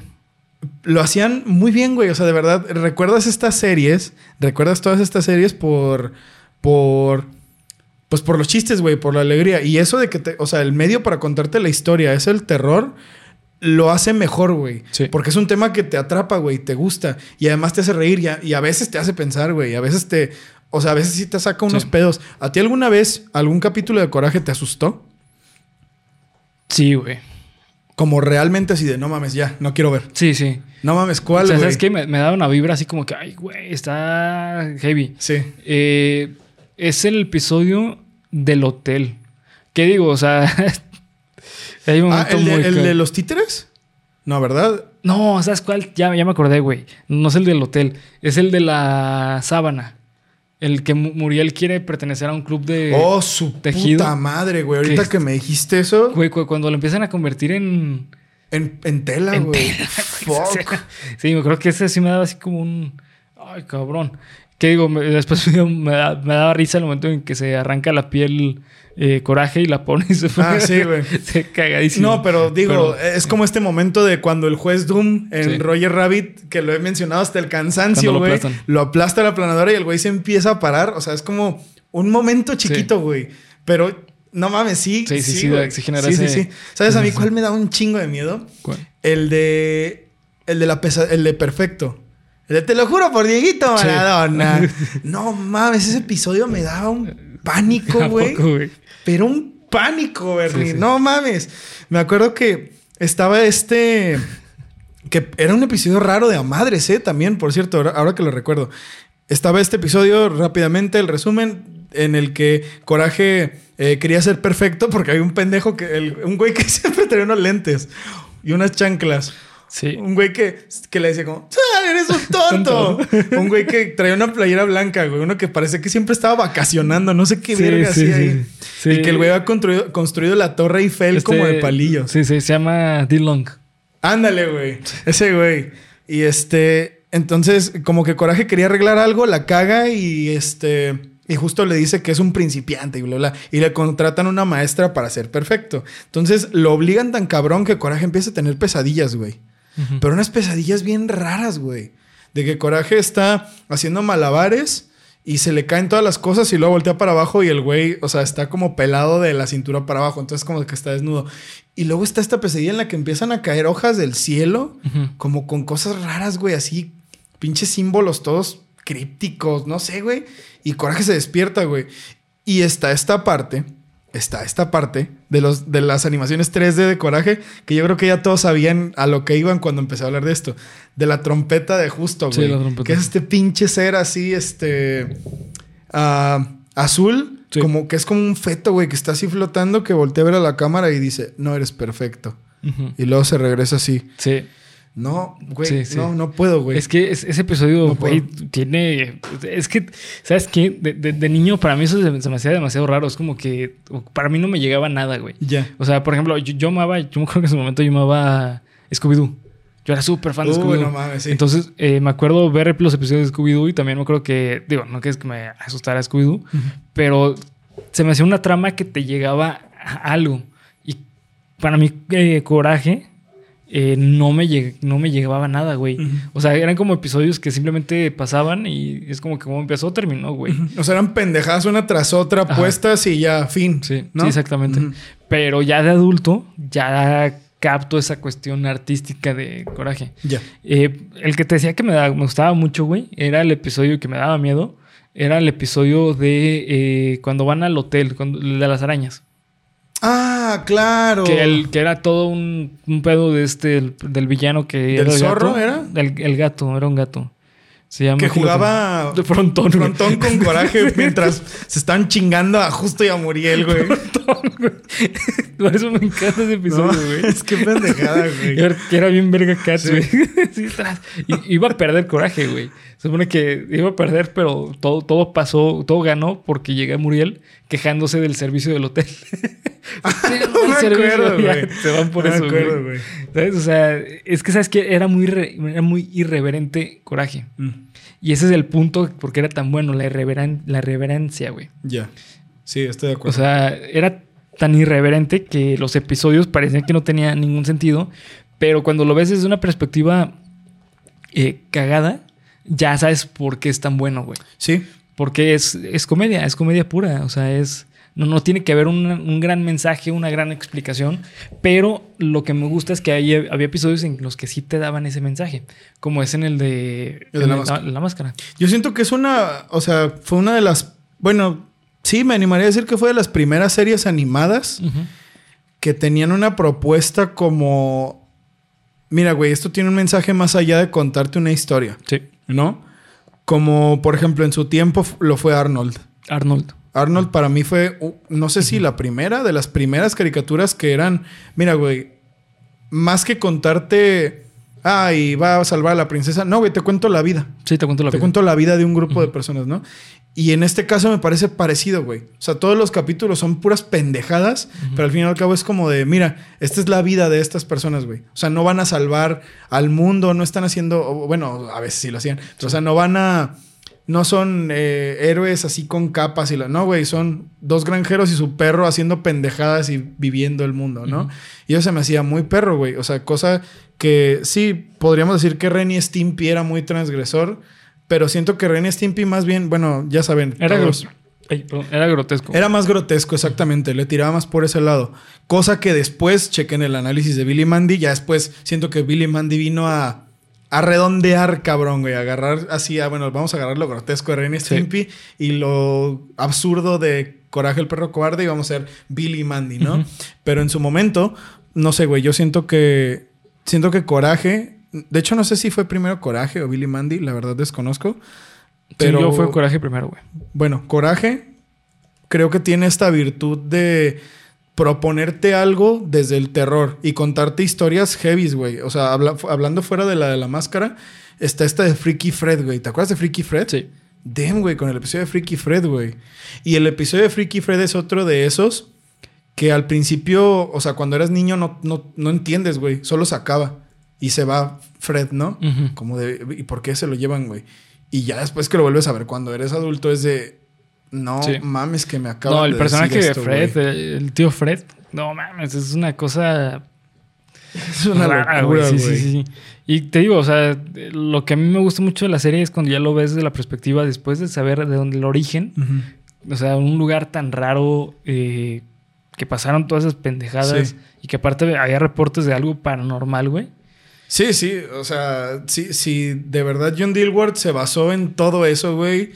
Lo hacían muy bien, güey. O sea, de verdad, recuerdas estas series, recuerdas todas estas series por, por, pues por los chistes, güey, por la alegría. Y eso de que te, o sea, el medio para contarte la historia es el terror, lo hace mejor, güey. Sí. Porque es un tema que te atrapa, güey, te gusta. Y además te hace reír y a, y a veces te hace pensar, güey. A veces te, o sea, a veces sí te saca unos Sí. pedos. ¿A ti alguna vez algún capítulo de Coraje te asustó? Sí, güey. Como realmente así de, no mames, ya, no quiero ver. Sí, sí. No mames, ¿cuál, o sea? ¿sabes qué? Me, me daba una vibra así como que, ay, güey, está heavy. Sí. Eh, es el episodio del hotel. ¿Qué digo? O sea, hay un Ah, ¿el de, muy el de los títeres? No, ¿verdad? No, ¿sabes cuál? Ya, ya me acordé, güey. No es el del hotel. Es el de la sábana. El que Mu- Muriel quiere pertenecer a un club de... oh, su tejido. puta madre, güey. Ahorita Que- que me dijiste eso, Güey, cu- cuando lo empiezan a convertir en... en, en tela, en güey. tela, Fuck. Sí, me creo que ese sí me daba así como un... Ay, cabrón. Que digo, me- después me, da- me daba risa el momento en que se arranca la piel eh, coraje y la pone y se pone. Ah, sí, güey. se cagadísimo. No, pero digo, Pero- es como este momento de cuando el juez Doom en Sí. Roger Rabbit, que lo he mencionado hasta el cansancio, lo güey, lo aplasta la planadora y el güey se empieza a parar. O sea, es como un momento chiquito, güey. Pero no mames, sí. Sí, sí, sí, güey. sí sí, sí, sí. ¿Sabes a mí cuál me da un chingo de miedo? ¿Cuál? El de. El de la pesa el de Perfecto. El de Te lo juro por Dieguito. Maradona. no mames, ese episodio me daba un pánico, ¿A güey. Pero un pánico, Bernie. Sí, sí. No mames. Me acuerdo que estaba este. Que era un episodio raro de a madres, ¿eh? También, por cierto, ahora, que lo recuerdo. Estaba este episodio, rápidamente, el resumen, en el que Coraje eh, quería ser perfecto porque había un pendejo, que el- un güey que siempre traía unos lentes y unas chanclas. Sí. Un güey que, que le decía como, "Ah, eres un tonto. un güey que traía una playera blanca, güey. Uno que parece que siempre estaba vacacionando. No sé qué Sí, verga sí, hacía sí. ahí. Sí. Y que el güey había construido, construido la Torre Eiffel Este- como de palillos. Sí, sí, se llama D-Long. Ándale, güey. Ese güey. Y este, entonces, como que Coraje quería arreglar algo, la caga y este, y justo le dice que es un principiante y bla, bla. Y le contratan una maestra para ser perfecto. Entonces, lo obligan tan cabrón que Coraje empieza a tener pesadillas, güey. Pero unas pesadillas bien raras, güey. De que Coraje está haciendo malabares y se le caen todas las cosas y luego voltea para abajo y el güey, o sea, está como pelado de la cintura para abajo. Entonces, como que está desnudo. Y luego está esta pesadilla en la que empiezan a caer hojas del cielo, como con cosas raras, güey, así, pinches símbolos todos crípticos, no sé, güey. Y Coraje se despierta, güey. Y está esta parte, está esta parte de, los, de las animaciones 3D de Coraje, que yo creo que ya todos sabían a lo que iban cuando empecé a hablar de esto. De la trompeta de Justo, Sí, güey. la trompeta. que es este pinche ser así, este... ah, azul, Sí. como que es como un feto, güey, que está así flotando, que voltea a ver a la cámara y dice, no eres perfecto. Y luego se regresa así. Sí. No, güey, Sí, sí. no, no puedo, güey. Es que es- ese episodio, No güey, tiene. Es que, ¿sabes qué? De, de- de niño, para mí eso se, se me hacía demasiado raro. Es como que. Para mí no me llegaba nada, güey. Ya. O sea, por ejemplo, yo, yo amaba. Yo me acuerdo que en su momento yo amaba Scooby-Doo. Yo era súper fan de Scooby-Doo. no mames, sí. Entonces, eh, me acuerdo ver los episodios de Scooby-Doo y también me acuerdo que. Digo, no que es que me asustara Scooby-Doo, pero se me hacía una trama que te llegaba a algo. Y para mí, eh, Coraje. Eh, no, me lleg- no me llegaba nada, güey. O sea, eran como episodios que simplemente pasaban y es como que como empezó, terminó, güey. O sea, eran pendejadas una tras otra Ajá. puestas y ya, fin. Sí, ¿no? sí, exactamente. Pero ya de adulto, ya capto esa cuestión artística de coraje. Ya. Eh, el que te decía que me, da- me gustaba mucho, güey, era el episodio que me daba miedo. Era el episodio de eh, cuando van al hotel, cuando, de las arañas. Ah, claro. Que, el, que era todo un, un pedo de este, el- del villano que ¿Del era el zorro gato. era? El, el gato, era un gato. Se llama que jugaba de frontón. frontón con coraje mientras se están chingando a Justo y a Muriel, güey. Frontón, güey. Por eso me encanta ese No, episodio, güey. es que pendejada, güey. Que era bien verga Cats, Sí. güey. Sí, iba a perder coraje, güey. Se supone que iba a perder, pero todo, todo pasó, todo ganó porque llega Muriel quejándose del servicio del hotel. No me acuerdo, güey. Se van por No eso, acuerdo, güey. ¿Sabes? O sea, es que sabes que era muy, era muy irreverente coraje. Mm, Y ese es el punto porque era tan bueno, la, irreveren- la reverencia, güey. Ya. Sí, estoy de O acuerdo. sea, era tan irreverente que los episodios parecían que no tenían ningún sentido, pero cuando lo ves desde una perspectiva eh, cagada, ya sabes por qué es tan bueno, güey. sí. Porque es, es comedia, es comedia pura, o sea, es... No, no tiene que haber un, un gran mensaje, una gran explicación, pero lo que me gusta es que hay- había episodios en los que sí te daban ese mensaje, como es en el de, El de la el- máscara. la máscara. Yo siento que es una, o sea, fue una de las, bueno, sí, me animaría a decir que fue de las primeras series animadas que tenían una propuesta como, mira, güey, esto tiene un mensaje más allá de contarte una historia, Sí, ¿no? Como, por ejemplo, en su tiempo lo fue Arnold. Arnold. Arnold para mí fue, no sé si la primera, de las primeras caricaturas que eran, mira, güey, más que contarte, ay, va a salvar a la princesa, no, güey, te cuento la vida. Sí, te cuento la Te vida. cuento la vida de un grupo de personas, ¿no? Y en este caso me parece parecido, güey. O sea, todos los capítulos son puras pendejadas, pero al fin y al cabo es como de, mira, esta es la vida de estas personas, güey. O sea, no van a salvar al mundo, no están haciendo, bueno, a veces sí lo hacían, pero, o sea, no van a no son eh, héroes así con capas y la. No, güey, son dos granjeros y su perro haciendo pendejadas y viviendo el mundo, ¿no? Y eso se me hacía muy perro, güey. O sea, cosa que sí, podríamos decir que Ren y Stimpy era muy transgresor, pero siento que Ren y Stimpy más bien, bueno, ya saben. Era, todos- Ay, perdón, era grotesco. era más grotesco, exactamente. Le tiraba más por ese lado. Cosa que después, chequen el análisis de Billy Mandy, ya después siento que Billy Mandy vino a, a redondear, cabrón, güey. A agarrar así, a, bueno, vamos a agarrar lo grotesco de Ren y Sí. Stimpy y lo absurdo de Coraje el perro cobarde y vamos a ser Billy Mandy, ¿no? Pero en su momento, no sé, güey, yo siento que, siento que Coraje, de hecho no sé si fue primero Coraje o Billy Mandy, la verdad desconozco. pero yo fue coraje primero, güey. bueno, Coraje creo que tiene esta virtud de proponerte algo desde el terror y contarte historias heavies, güey. O sea, habla- hablando fuera de la de la máscara, está esta de Freaky Fred, güey. ¿Te acuerdas de Freaky Fred? Sí. Damn, güey, con el episodio de Freaky Fred, güey. Y el episodio de Freaky Fred es otro de esos que al principio, o sea, cuando eres niño no, no, no entiendes, güey. Solo se acaba y se va Fred, ¿no? Como de, ¿y por qué se lo llevan, güey? Y ya después que lo vuelves a ver cuando eres adulto es de, no Sí. mames que me acabo No, el personaje de Fred, el, el tío Fred, no mames, es una cosa Es una rara, locura, güey. Sí, sí, sí. Y te digo, o sea, lo que a mí me gusta mucho de la serie es cuando ya lo ves desde la perspectiva después de saber de dónde el origen. O sea, un lugar tan raro eh, que pasaron todas esas pendejadas Sí. y que aparte había reportes de algo paranormal, güey. Sí, sí, o sea, sí, sí, de verdad John Dilworth se basó en todo eso, güey.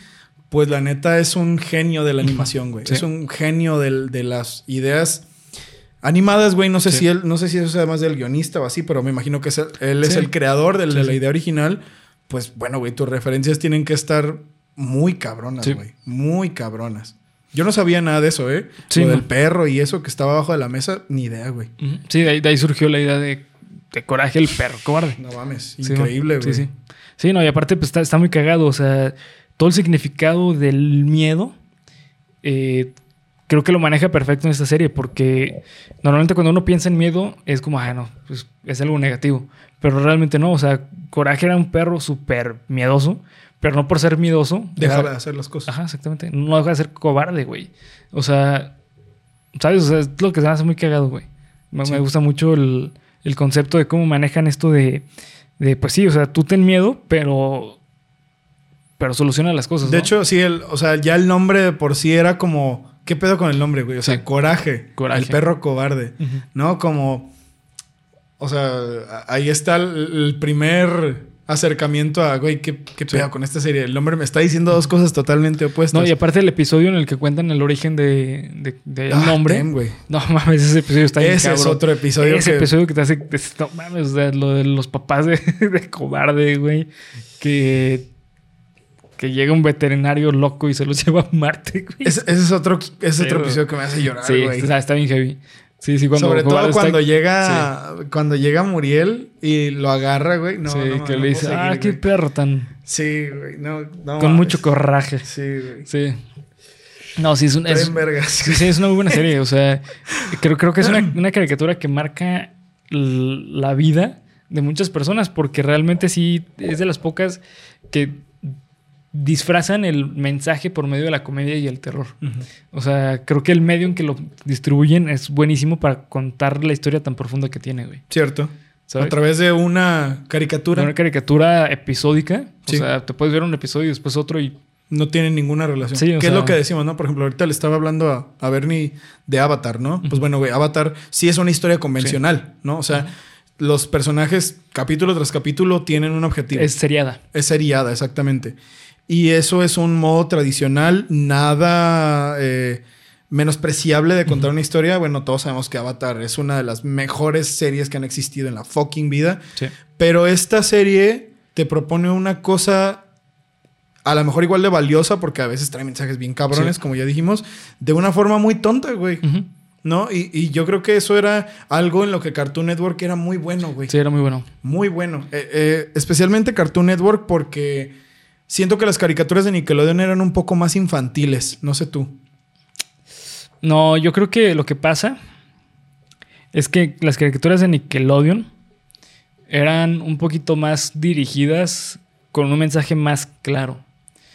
Pues la neta es un genio de la animación, güey. Sí. Es un genio del- de las ideas animadas, güey. No sé si él, no sé si eso sea más del guionista o así, pero me imagino que es el- él es el creador de la idea original. Pues bueno, güey, tus referencias tienen que estar muy cabronas, güey. Muy cabronas. Yo no sabía nada de eso, ¿eh? Sí, Lo no. del perro y eso que estaba abajo de la mesa, ni idea, güey. Sí, de ahí, de ahí surgió la idea de, de Coraje el perro cobarde. No mames, increíble, güey. Sí, sí. Sí, no, y aparte pues, está, está muy cagado. O sea, todo el significado del miedo eh, creo que lo maneja perfecto en esta serie porque normalmente cuando uno piensa en miedo es como, ah, no, pues es algo negativo. Pero realmente no, o sea, Coraje era un perro súper miedoso, pero no por ser miedoso. Deja de hacer las cosas. Ajá, exactamente. No deja de ser cobarde, güey. O sea, ¿sabes? O sea, es lo que se hace muy cagado, güey. Me, Sí. me gusta mucho el, el concepto de cómo manejan esto de, de, pues sí, o sea, tú ten miedo, pero, pero soluciona las cosas. De ¿no? hecho, sí, el, o sea, ya el nombre de por sí era como. ¿Qué pedo con el nombre, güey? O sea, Sí. coraje, Coraje. El perro cobarde. ¿No? Como. O sea, ahí está el, el primer acercamiento a, güey, ¿qué, qué Sí. pedo con esta serie? El nombre me está diciendo dos cosas totalmente opuestas. No, y aparte el episodio en el que cuentan el origen de, de- Ah, nombre. damn, güey. No mames, ese episodio está bien Ese es otro episodio Ese que- episodio que te hace. No mames, o sea, lo de los papás de, de cobarde, güey. Que. Que llega un veterinario loco y se los lleva a Marte, güey. Ese, ese es otro, ese es otro Pero- episodio que me hace llorar, sí, güey. está bien heavy. Sí, sí, cuando. Sobre todo cuando llega cuando llega Muriel y lo agarra, güey. No, sí, no, que no le dice, ah, qué güey". perro tan. Sí, güey. No, no con mucho coraje. Sí, güey. Sí. No, sí, es un. es-. Sí, es una muy buena serie. O sea, creo, creo que es una, una caricatura que marca la vida de muchas personas, porque realmente sí es de las pocas que disfrazan el mensaje por medio de la comedia y el terror. O sea, creo que el medio en que lo distribuyen es buenísimo para contar la historia tan profunda que tiene, güey. Cierto. ¿Sabes? A través de una caricatura. Una caricatura episódica. Sí. O sea, te puedes ver un episodio y después otro y No tienen ninguna relación. Sí, ¿Qué es lo que decimos, no? Por ejemplo, ahorita le estaba hablando a, a Bernie de Avatar, ¿no? Pues bueno, güey, Avatar sí es una historia convencional, ¿no? O sea, los personajes, capítulo tras capítulo, tienen un objetivo. es seriada. Es seriada, exactamente. Y eso es un modo tradicional, nada eh, menospreciable de contar una historia. Bueno, todos sabemos que Avatar es una de las mejores series que han existido en la fucking vida. Sí. Pero esta serie te propone una cosa a lo mejor igual de valiosa, porque a veces trae mensajes bien cabrones, Sí. como ya dijimos, de una forma muy tonta, güey. ¿No? Y, y yo creo que eso era algo en lo que Cartoon Network era muy bueno, güey. Sí, era muy bueno. Muy bueno. Eh, eh, especialmente Cartoon Network porque siento que las caricaturas de Nickelodeon eran un poco más infantiles. No sé tú. No, yo creo que lo que pasa es que las caricaturas de Nickelodeon eran un poquito más dirigidas con un mensaje más claro.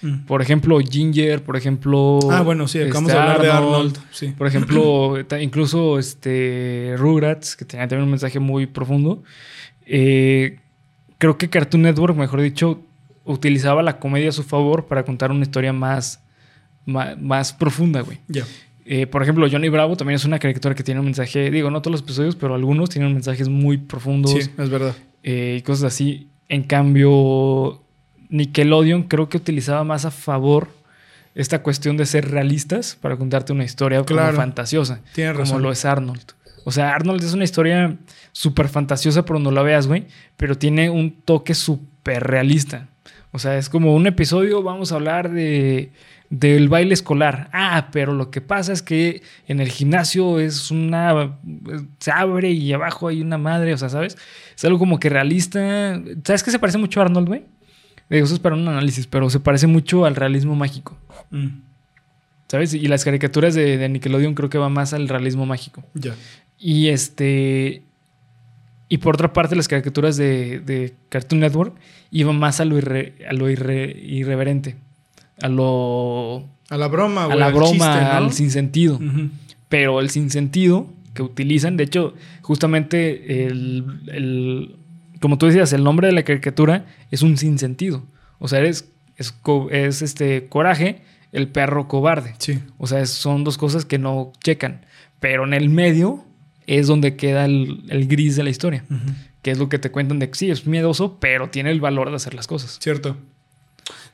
Mm. Por ejemplo, Ginger, por ejemplo. Ah, bueno, sí, acabamos este, de hablar de Arnold. Sí. Por ejemplo, incluso este Rugrats, que tenía también un mensaje muy profundo. Eh, creo que Cartoon Network, mejor dicho, utilizaba la comedia a su favor para contar una historia más, ma- más, profunda, güey. Ya. Eh, por ejemplo, Johnny Bravo también es una caricatura que tiene un mensaje, digo, no todos los episodios, pero algunos tienen mensajes muy profundos Sí, es verdad. eh, y cosas así. En cambio, Nickelodeon creo que utilizaba más a favor esta cuestión de ser realistas para contarte una historia Claro. como fantasiosa, Tienes como razón. lo es Arnold. O sea, Arnold es una historia súper fantasiosa por donde la veas, güey, pero tiene un toque súper realista. O sea, es como un episodio, vamos a hablar de del baile escolar. Ah, pero lo que pasa es que en el gimnasio es una se abre y abajo hay una madre, o sea, ¿sabes? Es algo como que realista. ¿Sabes qué se parece mucho a Arnold, güey? Digo, eso es para un análisis, pero se parece mucho al realismo mágico. Mm, ¿Sabes? Y las caricaturas de, de Nickelodeon creo que van más al realismo mágico. Ya. Y este. Y por otra parte, las caricaturas de, de Cartoon Network iban más a lo, irre- a lo irre- irreverente. A lo. A la broma, A güey. la al broma, chiste, ¿no? al sinsentido. Pero el sinsentido que utilizan, de hecho, justamente el, el- Como tú decías, el nombre de la caricatura es un sinsentido. O sea, es, co- es este coraje, el perro cobarde. Sí. O sea, es- son dos cosas que no checan. Pero en el medio es donde queda el, el gris de la historia. Que es lo que te cuentan de que sí, es miedoso, pero tiene el valor de hacer las cosas. Cierto.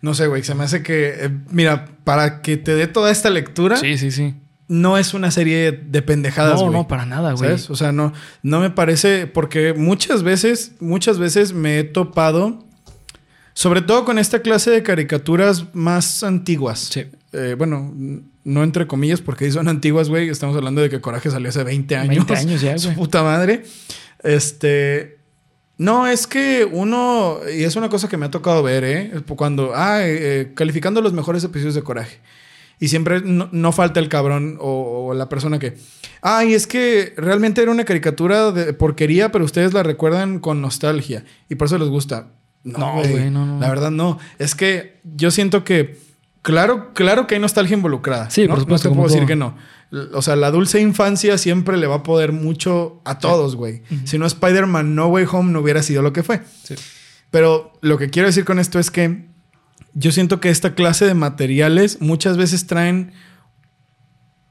No sé, güey. Se me hace que. eh, mira, para que te dé toda esta lectura, Sí, sí, sí. no es una serie de pendejadas, No, no, para nada, güey. O sea, no, no me parece. Porque muchas veces, muchas veces me he topado. Sobre todo con esta clase de caricaturas más antiguas. Sí. Eh, bueno, no entre comillas, porque son antiguas, güey. Estamos hablando de que Coraje salió hace 20 años. 20 años ya, güey. puta madre. Este. No, es que uno. Y es una cosa que me ha tocado ver, ¿eh? Cuando. Ah, eh, eh, calificando los mejores episodios de Coraje. Y siempre no, no falta el cabrón o, o la persona que. Ay, es que realmente era una caricatura de porquería, pero ustedes la recuerdan con nostalgia. Y por eso les gusta. No, güey, no, no. La verdad, no. Es que yo siento que. Claro, claro que hay nostalgia involucrada. Sí, ¿no? por supuesto, No te puedo decir que no. O sea, la dulce infancia siempre le va a poder mucho a todos, güey. Si no, Spider-Man No Way Home no hubiera sido lo que fue. Sí. Pero lo que quiero decir con esto es que yo siento que esta clase de materiales muchas veces traen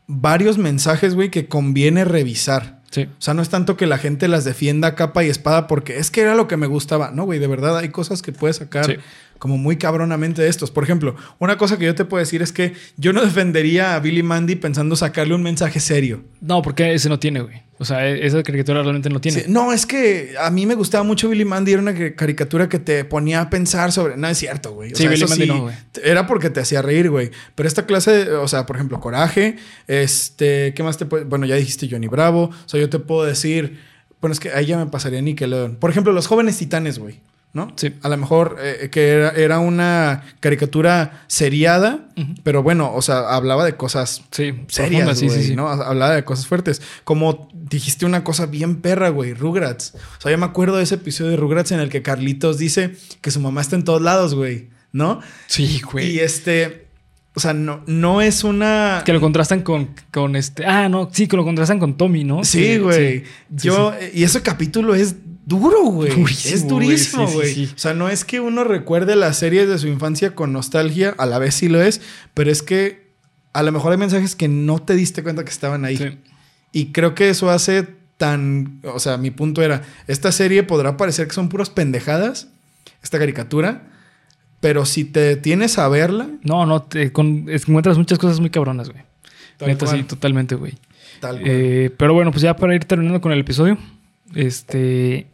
varios mensajes, güey, que conviene revisar. Sí. O sea, no es tanto que la gente las defienda a capa y espada porque es que era lo que me gustaba. No, güey, de verdad hay cosas que puedes sacar Sí. Como muy cabronamente de estos. Por ejemplo, una cosa que yo te puedo decir es que yo no defendería a Billy Mandy pensando sacarle un mensaje serio. No, porque ese no tiene, güey. O sea, e- esa caricatura realmente no tiene. Sí, no, es que a mí me gustaba mucho Billy Mandy. Era una ca- caricatura que te ponía a pensar sobre. No es cierto, güey. O Sí, sea, Billy Mandy sí, no, güey. Era porque te hacía reír, güey. Pero esta clase, o sea, por ejemplo, Coraje, este, ¿qué más te puede? Bueno, ya dijiste Johnny Bravo. O sea, yo te puedo decir. Bueno, es que ahí ya me pasaría Nickelodeon. Por ejemplo, Los Jóvenes Titanes, güey. ¿No? Sí. A lo mejor eh, que era, era una caricatura seriada, pero bueno, o sea, hablaba de cosas Sí, serias, profunda, sí, sí. ¿no? Hablaba de cosas fuertes. Como dijiste una cosa bien perra, güey, Rugrats. O sea, yo me acuerdo de ese episodio de Rugrats en el que Carlitos dice que su mamá está en todos lados, güey, ¿no? Sí, güey. Y este, o sea, no, no es una... Que lo contrastan con, con este. Ah, no, sí, que lo contrastan con Tommy, ¿no? Sí, güey. Yo, y ese capítulo es duro, güey. Durísimo, es durísimo, güey. güey. Sí, sí, sí. O sea, no es que uno recuerde las series de su infancia con nostalgia, a la vez sí lo es, pero es que a lo mejor hay mensajes que no te diste cuenta que estaban ahí. Y creo que eso hace tan. O sea, mi punto era: esta serie podrá parecer que son puras pendejadas, esta caricatura, pero si te tienes a verla, No, no, te con- encuentras muchas cosas muy cabronas, güey. Tal Neta, cual. sí, totalmente, güey. tal. Eh, pero bueno, pues ya para ir terminando con el episodio, este.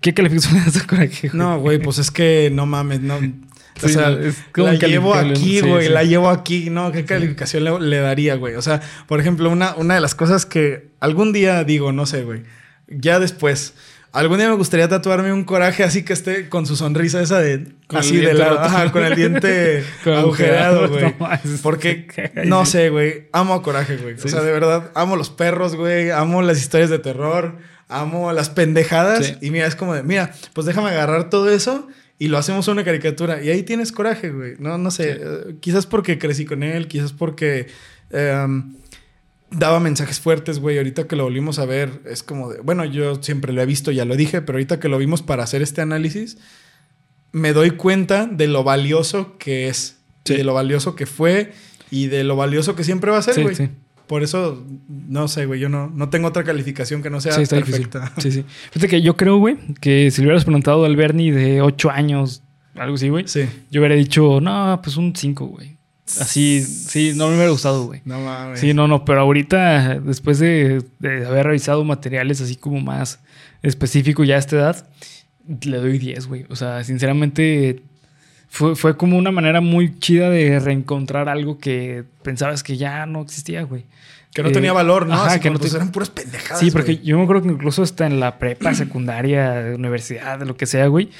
¿Qué calificación le das a Coraje? güey? No, güey, pues es que no mames, no. O Sí, sea, no, es como la llevo aquí, güey, sí. la llevo aquí. No, ¿qué calificación le, le daría, güey? O sea, por ejemplo, una, una de las cosas que algún día digo, no sé, güey, ya después, algún día me gustaría tatuarme un coraje así que esté con su sonrisa esa de, Con así de lado, ajá, con el diente Con agujereado, güey. Porque, no sé, güey, amo a coraje, güey. O sea, de verdad, amo los perros, güey, amo las historias de terror, amo las pendejadas. Sí. Y mira, es como de, mira, pues déjame agarrar todo eso y lo hacemos una caricatura. Y ahí tienes coraje, güey. No, no sé. eh, quizás porque crecí con él, quizás porque em, daba mensajes fuertes, güey. Ahorita que lo volvimos a ver, es como de. Bueno, yo siempre lo he visto, ya lo dije, pero ahorita que lo vimos para hacer este análisis, me doy cuenta de lo valioso que es. Sí. De lo valioso que fue y de lo valioso que siempre va a ser, Sí, güey. sí. Por eso, no sé, güey. Yo no, no tengo otra calificación que no sea Sí, está difícil. perfecta. Sí, sí. Fíjate que yo creo, güey, que si le hubieras preguntado al Bernie de 8 años, algo así, güey, Sí. yo hubiera dicho, no, pues un 5, güey. Así, sí, no me hubiera gustado, güey. No mames. Sí, no, no, pero ahorita, después de, de haber revisado materiales así como más específico ya a esta edad, le doy 10, güey. O sea, sinceramente, fue, fue como una manera muy chida de reencontrar algo que pensabas que ya no existía, güey. Que no Eh, tenía valor, ¿no? ajá, Así que no pues, te- eran puras pendejadas. Sí, porque güey. yo me acuerdo que incluso hasta en la prepa, secundaria, universidad, lo que sea, güey,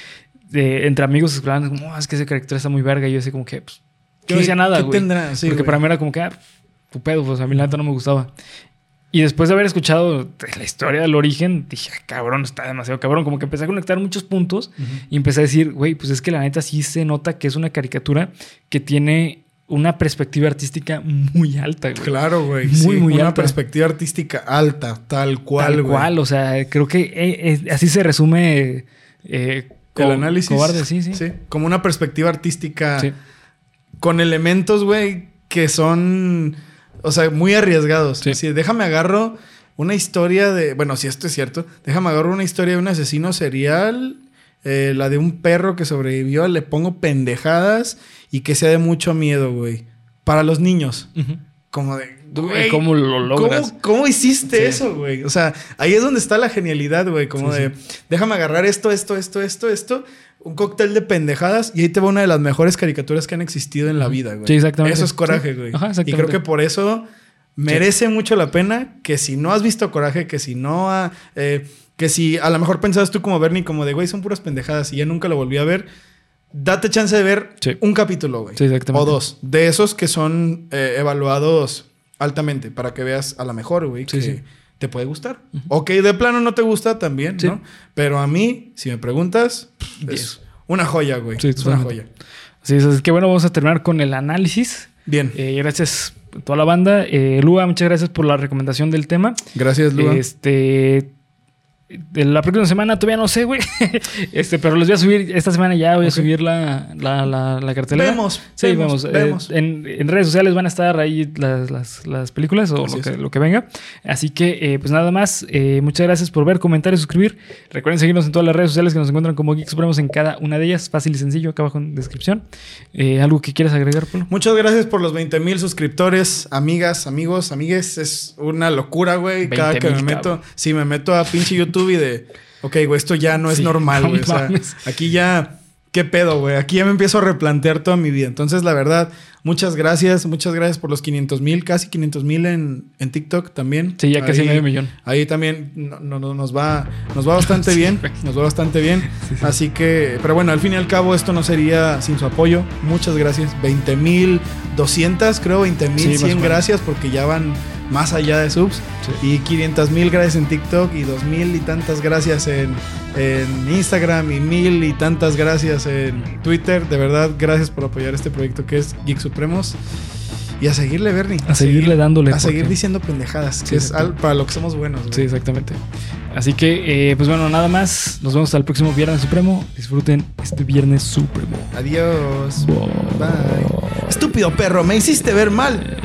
entre amigos hablaban como, "Oh, es que ese carácter está muy verga. Y yo así como que, pues, no ¿Qué- decía nada, qué güey. tendrá? Sí, porque güey. para mí era como que, ah, tu pedo, pues a mí la neta no me gustaba. Y después de haber escuchado la historia del origen, dije, "Ah, cabrón, está demasiado cabrón. Como que empecé a conectar muchos puntos y empecé a decir, güey, pues es que la neta sí se nota que es una caricatura que tiene una perspectiva artística muy alta, güey. Claro, güey. Muy, sí, muy Una alta. perspectiva artística alta, tal cual, Tal güey. cual, o sea, creo que eh, eh, así se resume eh, El análisis. Cobarde, sí, sí. Como una perspectiva artística Sí. con elementos, güey, que son, o sea, muy arriesgados. Sí. Así, déjame agarro una historia de, bueno, si esto es cierto, déjame agarro una historia de un asesino serial, eh, la de un perro que sobrevivió, le pongo pendejadas y que sea de mucho miedo, güey. Para los niños. Como de, güey, ¿Cómo lo logras? ¿Cómo, cómo hiciste Sí. eso, güey? O sea, ahí es donde está la genialidad, güey. Como Sí, de, déjame agarrar esto, esto, esto, esto, esto. Un cóctel de pendejadas y ahí te va una de las mejores caricaturas que han existido en la vida, güey. Sí, exactamente. Eso es coraje, güey. Ajá, y exactamente. creo que por eso merece mucho la pena que si no has visto coraje, que si no ha, eh, que si a lo mejor pensabas tú como Bernie, como de, güey, son puras pendejadas y ya nunca lo volví a ver. Date chance de ver Sí. un capítulo, güey. Sí, exactamente. O dos. De esos que son eh, evaluados altamente para que veas a la mejor, güey, Sí, que sí. te puede gustar. O que de plano no te gusta también. ¿no? Pero a mí, si me preguntas, pff, es una joya, güey. Sí, es una joya. Así es, así que bueno, vamos a terminar con el análisis. Bien. Eh, gracias a toda la banda. Eh, Lua, muchas gracias por la recomendación del tema. Gracias, Lua. Este. La próxima semana todavía no sé, güey. Este, pero les voy a subir, esta semana ya voy a subir la, la, la, la cartelera. Vemos, Sí, vemos, vemos. Eh, en, en redes sociales van a estar ahí las, las, las películas o lo que, lo que venga. Así que, eh, pues nada más. eh, muchas gracias por ver, comentar y suscribir. Recuerden seguirnos en todas las redes sociales que nos encuentran como Geek Supremos en cada una de ellas. Fácil y sencillo, acá abajo en descripción. ¿Algo que quieras agregar, Polo? Muchas gracias por los 20 mil suscriptores, amigas, amigos, amigues. Es una locura, güey. Cada que me 20,000, meto, sí, me meto a pinche YouTube y de, ok, güey, esto ya no es Sí, normal, no güey. o sea, aquí ya, ¿qué pedo, güey? Aquí ya me empiezo a replantear toda mi vida. Entonces, la verdad, muchas gracias, muchas gracias por los 500 mil, casi 500 mil en, en TikTok también. Sí, ya casi Ahí- medio millón. Ahí también no- no- no- nos, va, nos va bastante bien. Nos va bastante bien. Sí, sí. Así que, pero bueno, al fin y al cabo, esto no sería sin su apoyo. Muchas gracias. 20 mil 200, creo, 20 mil Sí, más o 100 menos. gracias porque ya van más allá de subs. Sí. Y 500 mil gracias en TikTok y 2 mil y tantas gracias en, en Instagram y mil y tantas gracias en Twitter. De verdad, gracias por apoyar este proyecto que es Geek Supremos. Y a seguirle, Bernie. A seguirle dándole, A seguir diciendo pendejadas, Sí, que es al- para lo que somos buenos. güey. Sí, exactamente. Así que, eh, pues bueno, nada más. Nos vemos el próximo Viernes Supremo. Disfruten este Viernes Supremo. Adiós. Bye. Bye. Estúpido perro, me hiciste ver mal.